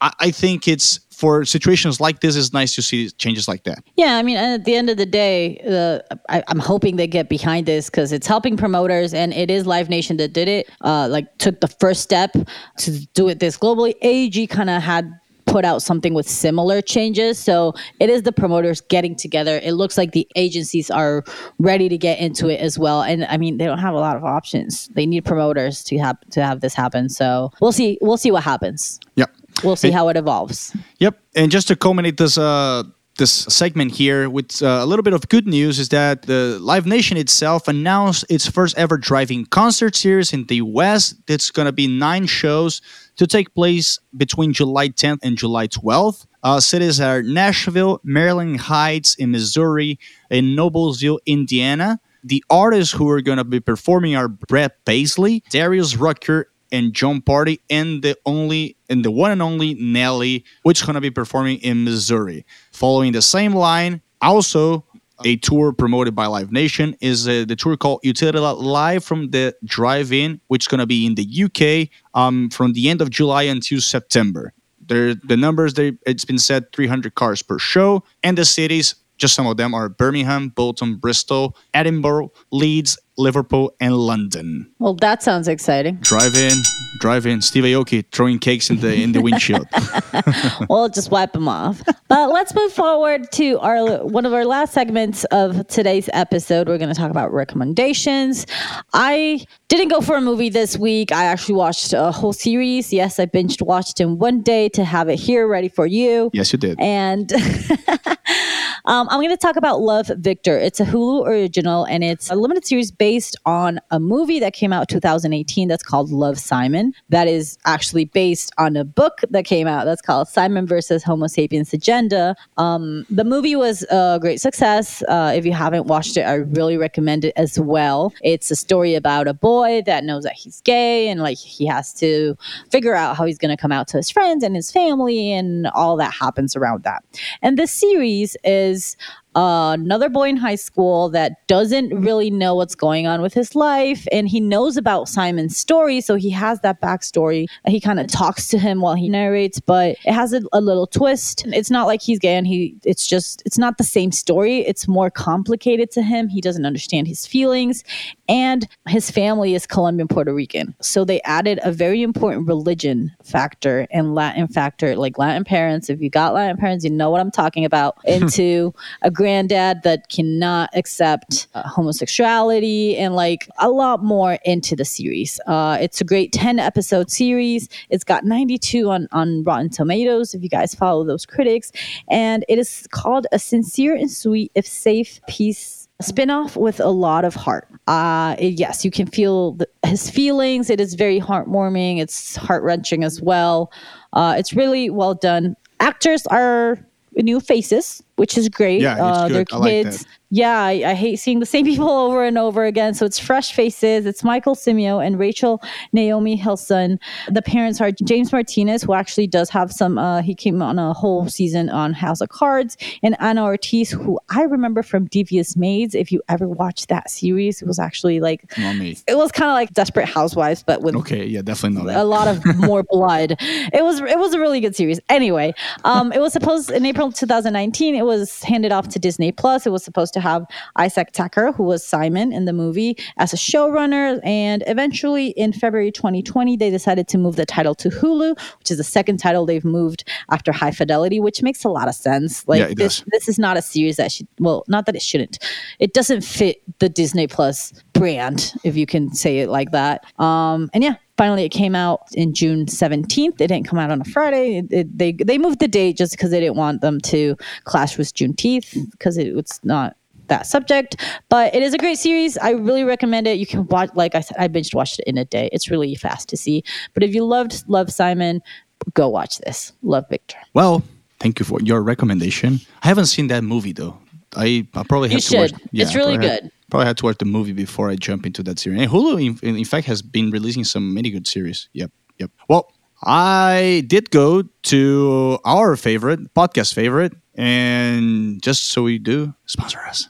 I, I think it's for situations like this it's nice to see changes like that yeah i mean at the end of the day uh, I, am hoping they get behind this because it's helping promoters and it is live nation that did it uh, like took the first step to do it this globally aeg kind of had put out something with similar changes. So it is the promoters getting together. It looks like the agencies are ready to get into it as well. And I mean, they don't have a lot of options. They need promoters to have to have this happen. So we'll see. We'll see what happens. Yep. We'll see it, how it evolves. Yep. And just to culminate this uh this segment here with uh, a little bit of good news is that the Live Nation itself announced its first ever driving concert series in the West. It's going to be nine shows to take place between July 10th and July 12th. Uh, cities are Nashville, Maryland Heights in Missouri, and Noblesville, Indiana. The artists who are going to be performing are Brad Paisley, Darius Rucker, and Jon Pardi, and the only and the one and only Nelly, which is going to be performing in Missouri. Following the same line, also a tour promoted by Live Nation is uh, the tour called Utility Live from the Drive-In, which is going to be in the UK um, from the end of July until September. There, the numbers they, it's been said 300 cars per show, and the cities just some of them are Birmingham, Bolton, Bristol, Edinburgh, Leeds, Liverpool, and London. Well, that sounds exciting. Drive in, drive in. Steve Aoki throwing cakes in the in the windshield. we'll just wipe them off. But let's move forward to our one of our last segments of today's episode. We're going to talk about recommendations. I didn't go for a movie this week. I actually watched a whole series. Yes, I binged watched in one day to have it here ready for you. Yes, you did. And um, I'm going to talk about Love Victor. It's a Hulu original and it's a limited series based on a movie that came out 2018 that's called Love Simon. That is actually based on a book that came out that's called Simon versus Homo sapiens Agenda. Um, the movie was a great success. Uh, if you haven't watched it, I really recommend it as well. It's a story about a boy that knows that he's gay and like he has to figure out how he's going to come out to his friends and his family and all that happens around that. And the series is uh, another boy in high school that doesn't really know what's going on with his life. And he knows about Simon's story. So he has that backstory. He kind of talks to him while he narrates, but it has a, a, little twist. It's not like he's gay and he, it's just, it's not the same story. It's more complicated to him. He doesn't understand his feelings. And his family is Colombian Puerto Rican. So they added a very important religion factor and Latin factor, like Latin parents. If you got Latin parents, you know what I'm talking about, into a granddad that cannot accept uh, homosexuality and like a lot more into the series. Uh, it's a great 10 episode series. It's got 92 on, on Rotten Tomatoes, if you guys follow those critics. And it is called A Sincere and Sweet, If Safe Piece spinoff with a lot of heart. Uh, yes, you can feel the, his feelings. It is very heartwarming. It's heart wrenching as well. Uh, it's really well done. Actors are new faces, which is great. Yeah, uh, their kids. Like yeah, I, I, hate seeing the same people over and over again. So it's fresh faces. It's Michael Cimino and Rachel Naomi Hilson. The parents are James Martinez, who actually does have some. Uh, he came on a whole season on House of Cards, and Ana Ortiz, who I remember from Devious Maids. If you ever watched that series, it was actually like it was kind of like Desperate Housewives, but with okay, yeah, definitely not a lot of more blood. It was it was a really good series. Anyway, um, it was supposed in April 2019. It was handed off to Disney Plus. It was supposed to have Isaac Aptaker, who was Simon in the movie, as a showrunner. And eventually, in February 2020, they decided to move the title to Hulu, which is the second title they've moved after High Fidelity, which makes a lot of sense. Like yeah, this, does. this is not a series that should. Well, not that it shouldn't. It doesn't fit the Disney Plus brand, if you can say it like that. Um, and yeah, finally it came out in June 17th. It didn't come out on a Friday. It, it, they they moved the date just because they didn't want them to clash with Juneteenth because it, it's not that subject. But it is a great series. I really recommend it. You can watch, like I said, I binged watched it in a day. It's really fast to see. But if you loved Love Simon, go watch this. Love Victor. Well, thank you for your recommendation. I haven't seen that movie though. I, I probably have you to should. watch. Yeah, it's really good. Had, probably had to watch the movie before I jump into that series. And Hulu, in, in fact, has been releasing some many good series. Yep, yep. Well, I did go to our favorite podcast favorite, and just so we do, sponsor us.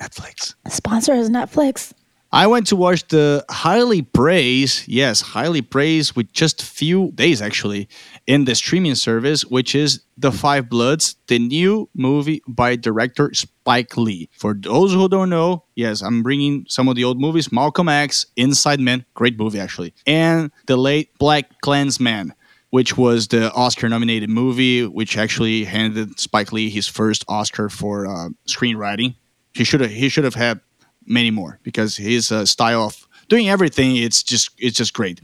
Netflix. Sponsor is Netflix. I went to watch the highly praised, yes, highly praised with just a few days actually in the streaming service, which is Da 5 Bloods, the new movie by director Spike Lee. For those who don't know, yes, I'm bringing some of the old movies Malcolm X, Inside Man, great movie actually, and the late BlacKkKlansman which was the Oscar nominated movie, which actually handed Spike Lee his first Oscar for uh, screenwriting. He should have he should have had many more because his uh, style of doing everything it's just it's just great.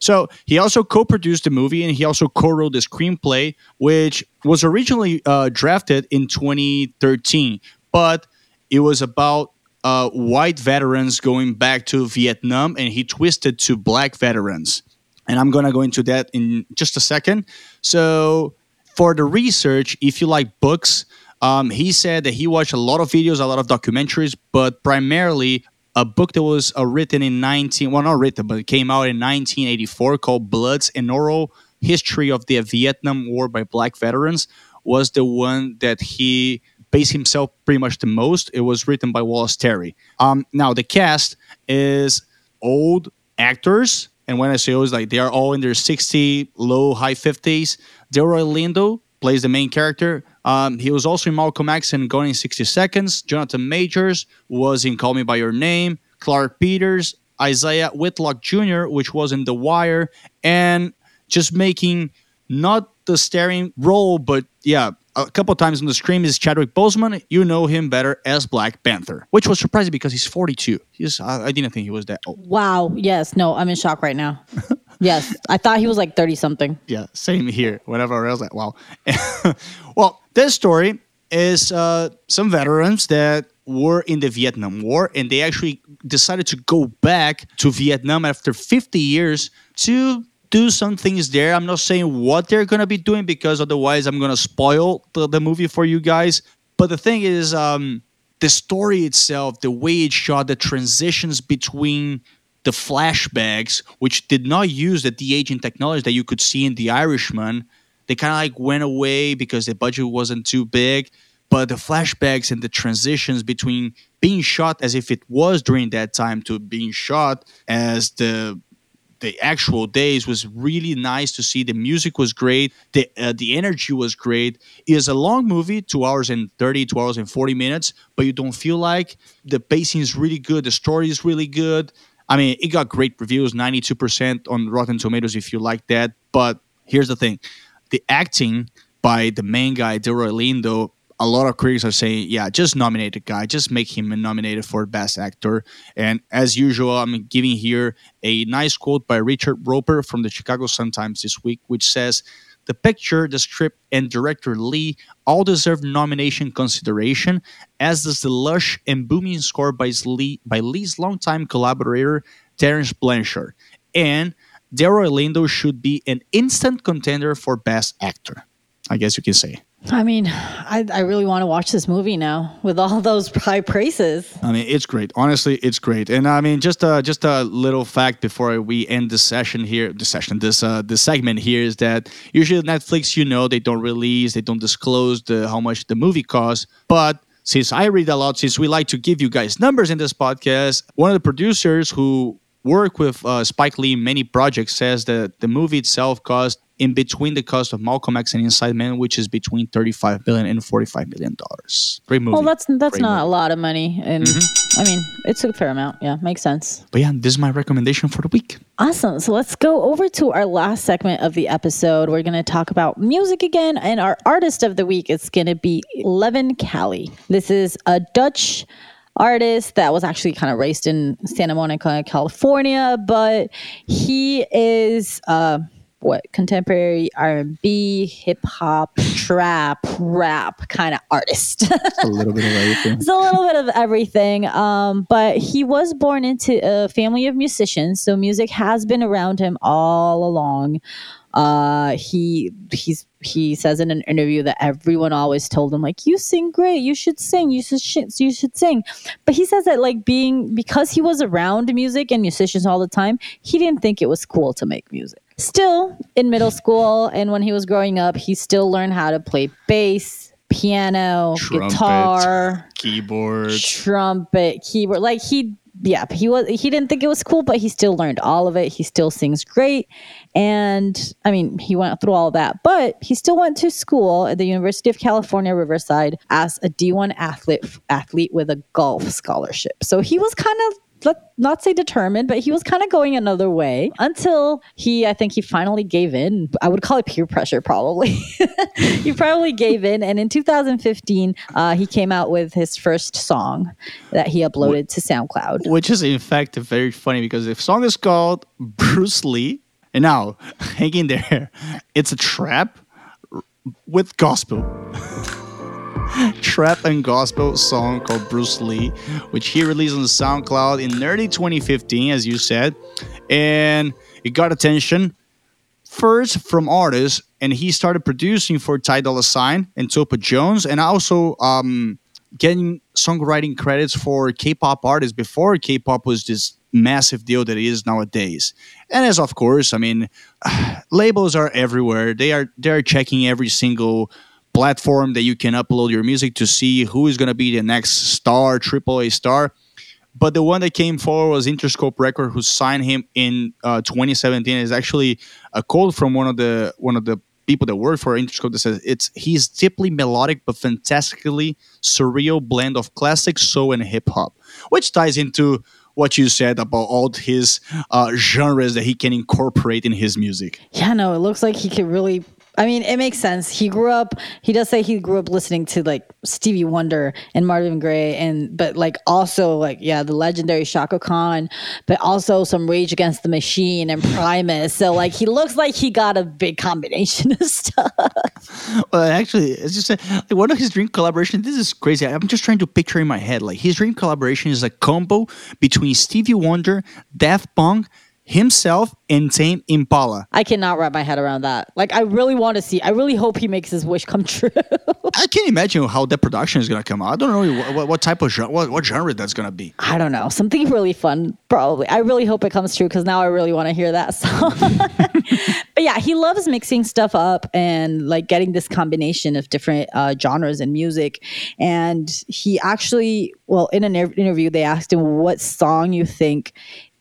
So he also co-produced the movie and he also co-wrote the screenplay, which was originally uh, drafted in 2013, but it was about uh, white veterans going back to Vietnam, and he twisted to black veterans. And I'm gonna go into that in just a second. So for the research, if you like books, um, he said that he watched a lot of videos, a lot of documentaries, but primarily a book that was uh, written in 19 well not written but it came out in 1984 called Bloods an Oral History of the Vietnam War by Black Veterans was the one that he based himself pretty much the most. It was written by Wallace Terry. Um, now the cast is old actors, and when I say old, like they are all in their 60, low, high 50s. Delroy Lindo plays the main character. Um, he was also in Malcolm X and Gone in 60 Seconds. Jonathan Majors was in Call Me By Your Name. Clarke Peters, Isaiah Whitlock Jr., which was in The Wire, and just making not the starring role, but yeah, a couple times on the screen is Chadwick Boseman. You know him better as Black Panther, which was surprising because he's 42. He's I, I didn't think he was that old. Wow. Yes. No, I'm in shock right now. yes. I thought he was like 30 something. Yeah, same here. Whenever I was like, wow. well, this story is uh, some veterans that were in the Vietnam War and they actually decided to go back to Vietnam after 50 years to do some things there. I'm not saying what they're gonna be doing because otherwise I'm gonna spoil the, the movie for you guys. But the thing is, um, the story itself, the way it shot, the transitions between the flashbacks, which did not use the de-aging technology that you could see in The Irishman, they kind of like went away because the budget wasn't too big. But the flashbacks and the transitions between being shot as if it was during that time to being shot as the the actual days was really nice to see. The music was great. The uh, the energy was great. It is a long movie, two hours and 30, two hours and 40 minutes, but you don't feel like the pacing is really good. The story is really good. I mean, it got great reviews, 92% on Rotten Tomatoes if you like that. But here's the thing the acting by the main guy, Delroy Lindo, a lot of critics are saying, yeah, just nominate the guy, just make him a nominated for Best Actor. And as usual, I'm giving here a nice quote by Richard Roeper from the Chicago Sun Times this week, which says, the picture, the script, and director Lee all deserve nomination consideration, as does the lush and booming score by Lee by Lee's longtime collaborator Terence Blanchard. And Delroy Lindo should be an instant contender for Best Actor. I guess you can say. I mean, I, I really want to watch this movie now with all those high praises. I mean, it's great. Honestly, it's great. And I mean, just a just a little fact before we end the session here, the session, this uh, the segment here is that usually Netflix, you know, they don't release, they don't disclose the how much the movie costs, but since I read a lot, since we like to give you guys numbers in this podcast, one of the producers who work with uh, Spike Lee in many projects says that the movie itself cost in between the cost of Malcolm X and Inside Man, which is between 35 billion and 45 million dollars. Great movie. Well, that's that's Great not movie. a lot of money, and Mm-hmm. I mean, it's a fair amount. Yeah, makes sense. But yeah, this is my recommendation for the week. Awesome. So let's go over to our last segment of the episode. We're going to talk about music again, and our artist of the week is going to be Leven Kali. This is a Dutch artist that was actually kind of raised in Santa Monica, California, but he is uh what contemporary R&B, hip hop, trap, rap kind of artist. A little bit of everything. It's a little bit of everything. Um, but he was born into a family of musicians, so music has been around him all along. Uh, he he's he says in an interview that everyone always told him like you sing great you should sing you should sh- you should sing but he says that like being because he was around music and musicians all the time he didn't think it was cool to make music still in middle school and when he was growing up he still learned how to play bass piano Trumpet. guitar Keyboard. trumpet, keyboard. Like he, yeah, he was. He didn't think it was cool, but he still learned all of it. He still sings great, and I mean, he went through all that. But he still went to school at the University of California, Riverside, as a D one athlete, athlete with a golf scholarship. So he was kind of. Let not say determined, but he was kind of going another way until he, I think he finally gave in. I would call it peer pressure, probably. he probably gave in. And in 2015, uh, he came out with his first song that he uploaded to SoundCloud. Which is in fact very funny because the song is called Bruce Lee. And now, hang in there. It's a trap with gospel. Trap and gospel song called Bruce Lee, which he released on SoundCloud in early 2015, as you said. And it got attention first from artists, and he started producing for Ty Dolla Sign and Topaz Jones, and also um, getting songwriting credits for K-pop artists before K-pop was this massive deal that it is nowadays. And as of course, I mean, labels are everywhere. They are they are checking every single platform that you can upload your music to see who is going to be the next star, AAA star. But the one that came forward was Interscope Record, who signed him in uh, 2017. Is actually a quote from one of the one of the people that work for Interscope that says it's he's deeply melodic but fantastically surreal blend of classic soul and hip hop, which ties into what you said about all his uh, genres that he can incorporate in his music. Yeah, no, it looks like he could really I mean, it makes sense. He grew up. He does say he grew up listening to like Stevie Wonder and Marvin Gaye, and but like also like yeah, the legendary Chaka Khan, but also some Rage Against the Machine and Primus. So like he looks like he got a big combination of stuff. Well, actually, it's just like one of his dream collaborations. This is crazy. I'm just trying to picture in my head like his dream collaboration is a combo between Stevie Wonder, Daft Punk, himself and Tame Impala. I cannot wrap my head around that. Like, I really want to see. I really hope he makes his wish come true. I can't imagine how that production is gonna come out. I don't know what, what, what type of genre, what, what genre that's gonna be. I don't know. Something really fun, probably. I really hope it comes true because now I really want to hear that song. but yeah, he loves mixing stuff up and like getting this combination of different uh, genres and music. And he actually, well, in an interview, they asked him what song you think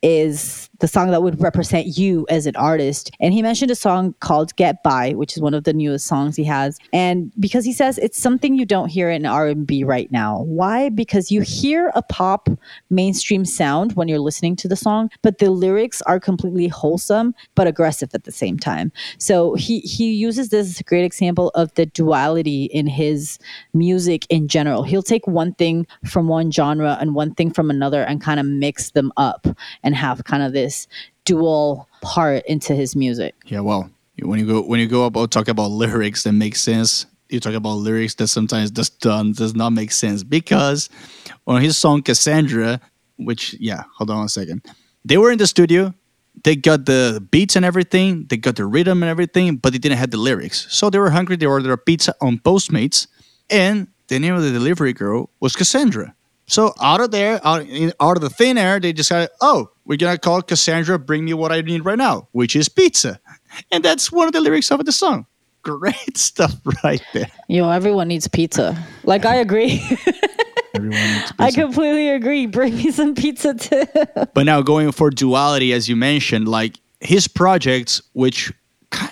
is the song that would represent you as an artist. And he mentioned a song called Get By, which is one of the newest songs he has. And because he says it's something you don't hear in R&B right now. Why? Because you hear a pop mainstream sound when you're listening to the song, but the lyrics are completely wholesome but aggressive at the same time. So he he uses this as a great example of the duality in his music in general. He'll take one thing from one genre and one thing from another and kind of mix them up and have kind of this this dual part into his music. Yeah, well, when you go when you go about talk about lyrics that make sense, you talk about lyrics that sometimes just done does not make sense because on his song Cassandra, which yeah, hold on a second, they were in the studio. They got the beats and everything. They got the rhythm and everything, but they didn't have the lyrics. So they were hungry. They ordered a pizza on Postmates, and the name of the delivery girl was Cassandra. So out of there, out, in, out of the thin air, they decided, oh, we're gonna call Cassandra "Bring Me What I Need Right Now," which is pizza, and that's one of the lyrics of the song. Great stuff right there. Yo, everyone needs pizza. Like I agree. I completely agree. Bring me some pizza too. but now going for duality, as you mentioned, like his projects, which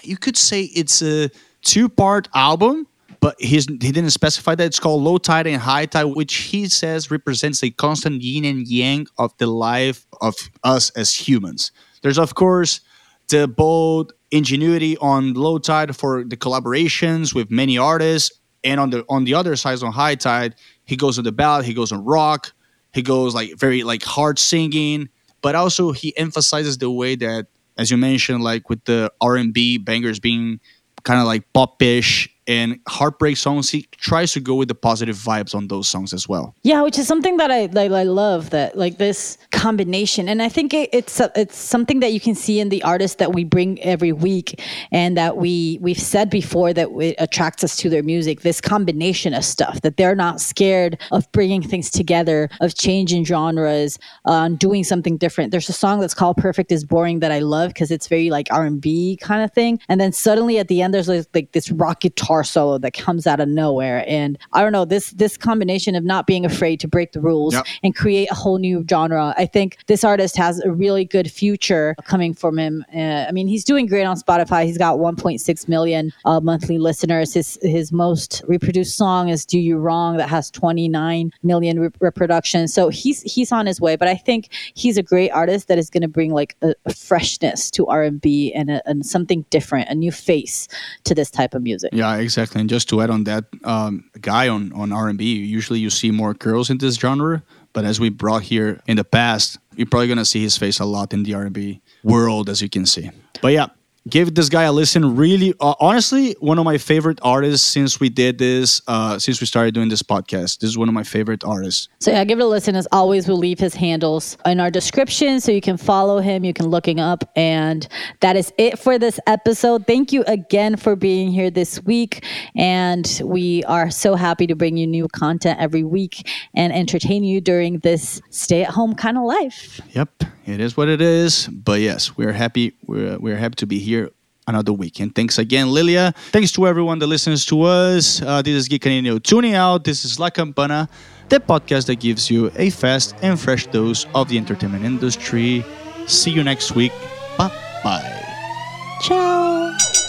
you could say it's a two-part album but he didn't specify that it's called low tide and high tide, which he says represents a constant yin and yang of the life of us as humans. There's, of course, the bold ingenuity on low tide for the collaborations with many artists. And on the on the other side, on high tide, he goes on the ballad, he goes on rock, he goes like very like hard singing, but also he emphasizes the way that, as you mentioned, like with the R and B bangers being kind of like popish and heartbreak songs he tries to go with the positive vibes on those songs as well. Yeah which is something that i like i love that like this combination. And i think it, it's it's something that you can see in the artists that we bring every week and that we we've said before that it attracts us to their music this combination of stuff that they're not scared of bringing things together of changing genres uh, doing something different. There's a song that's called perfect is boring that i love because it's very like r&b kind of thing. And then suddenly at the end there's like, like this rock guitar solo that comes out of nowhere and i don't know this this combination of not being afraid to break the rules yep. and create a whole new genre i think this artist has a really good future coming from him. Uh, I mean, he's doing great on Spotify. He's got 1.6 million uh, monthly listeners. His his most reproduced song is "Do You Wrong" that has 29 million re- reproductions. So he's he's on his way. But I think he's a great artist that is going to bring like a, a, freshness to R&B and, a, and something different, a new face to this type of music. Yeah, exactly. And just to add on that, um, guy on on R&B, usually you see more girls in this genre but as we brought here in the past, you're probably gonna see his face a lot in the R&B world, as you can see. But yeah, give this guy a listen. Really, uh, honestly, one of my favorite artists since we did this, uh, since we started doing this podcast. This is one of my favorite artists. So yeah, give it a listen. As always, we'll leave his handles in our description so you can follow him. You can look him up. And that is it for this episode. Thank you again for being here this week. And we are so happy to bring you new content every week and entertain you during this stay at home kind of life. Yep, it is what it is. But yes, we're happy. We're we're happy to be here another weekend. Thanks again, Lilia. Thanks to everyone that listens to us. Uh, this is Geek Canino tuning out. This is La Campana, the podcast that gives you a fast and fresh dose of the entertainment industry. See you next week. Bye bye. Ciao.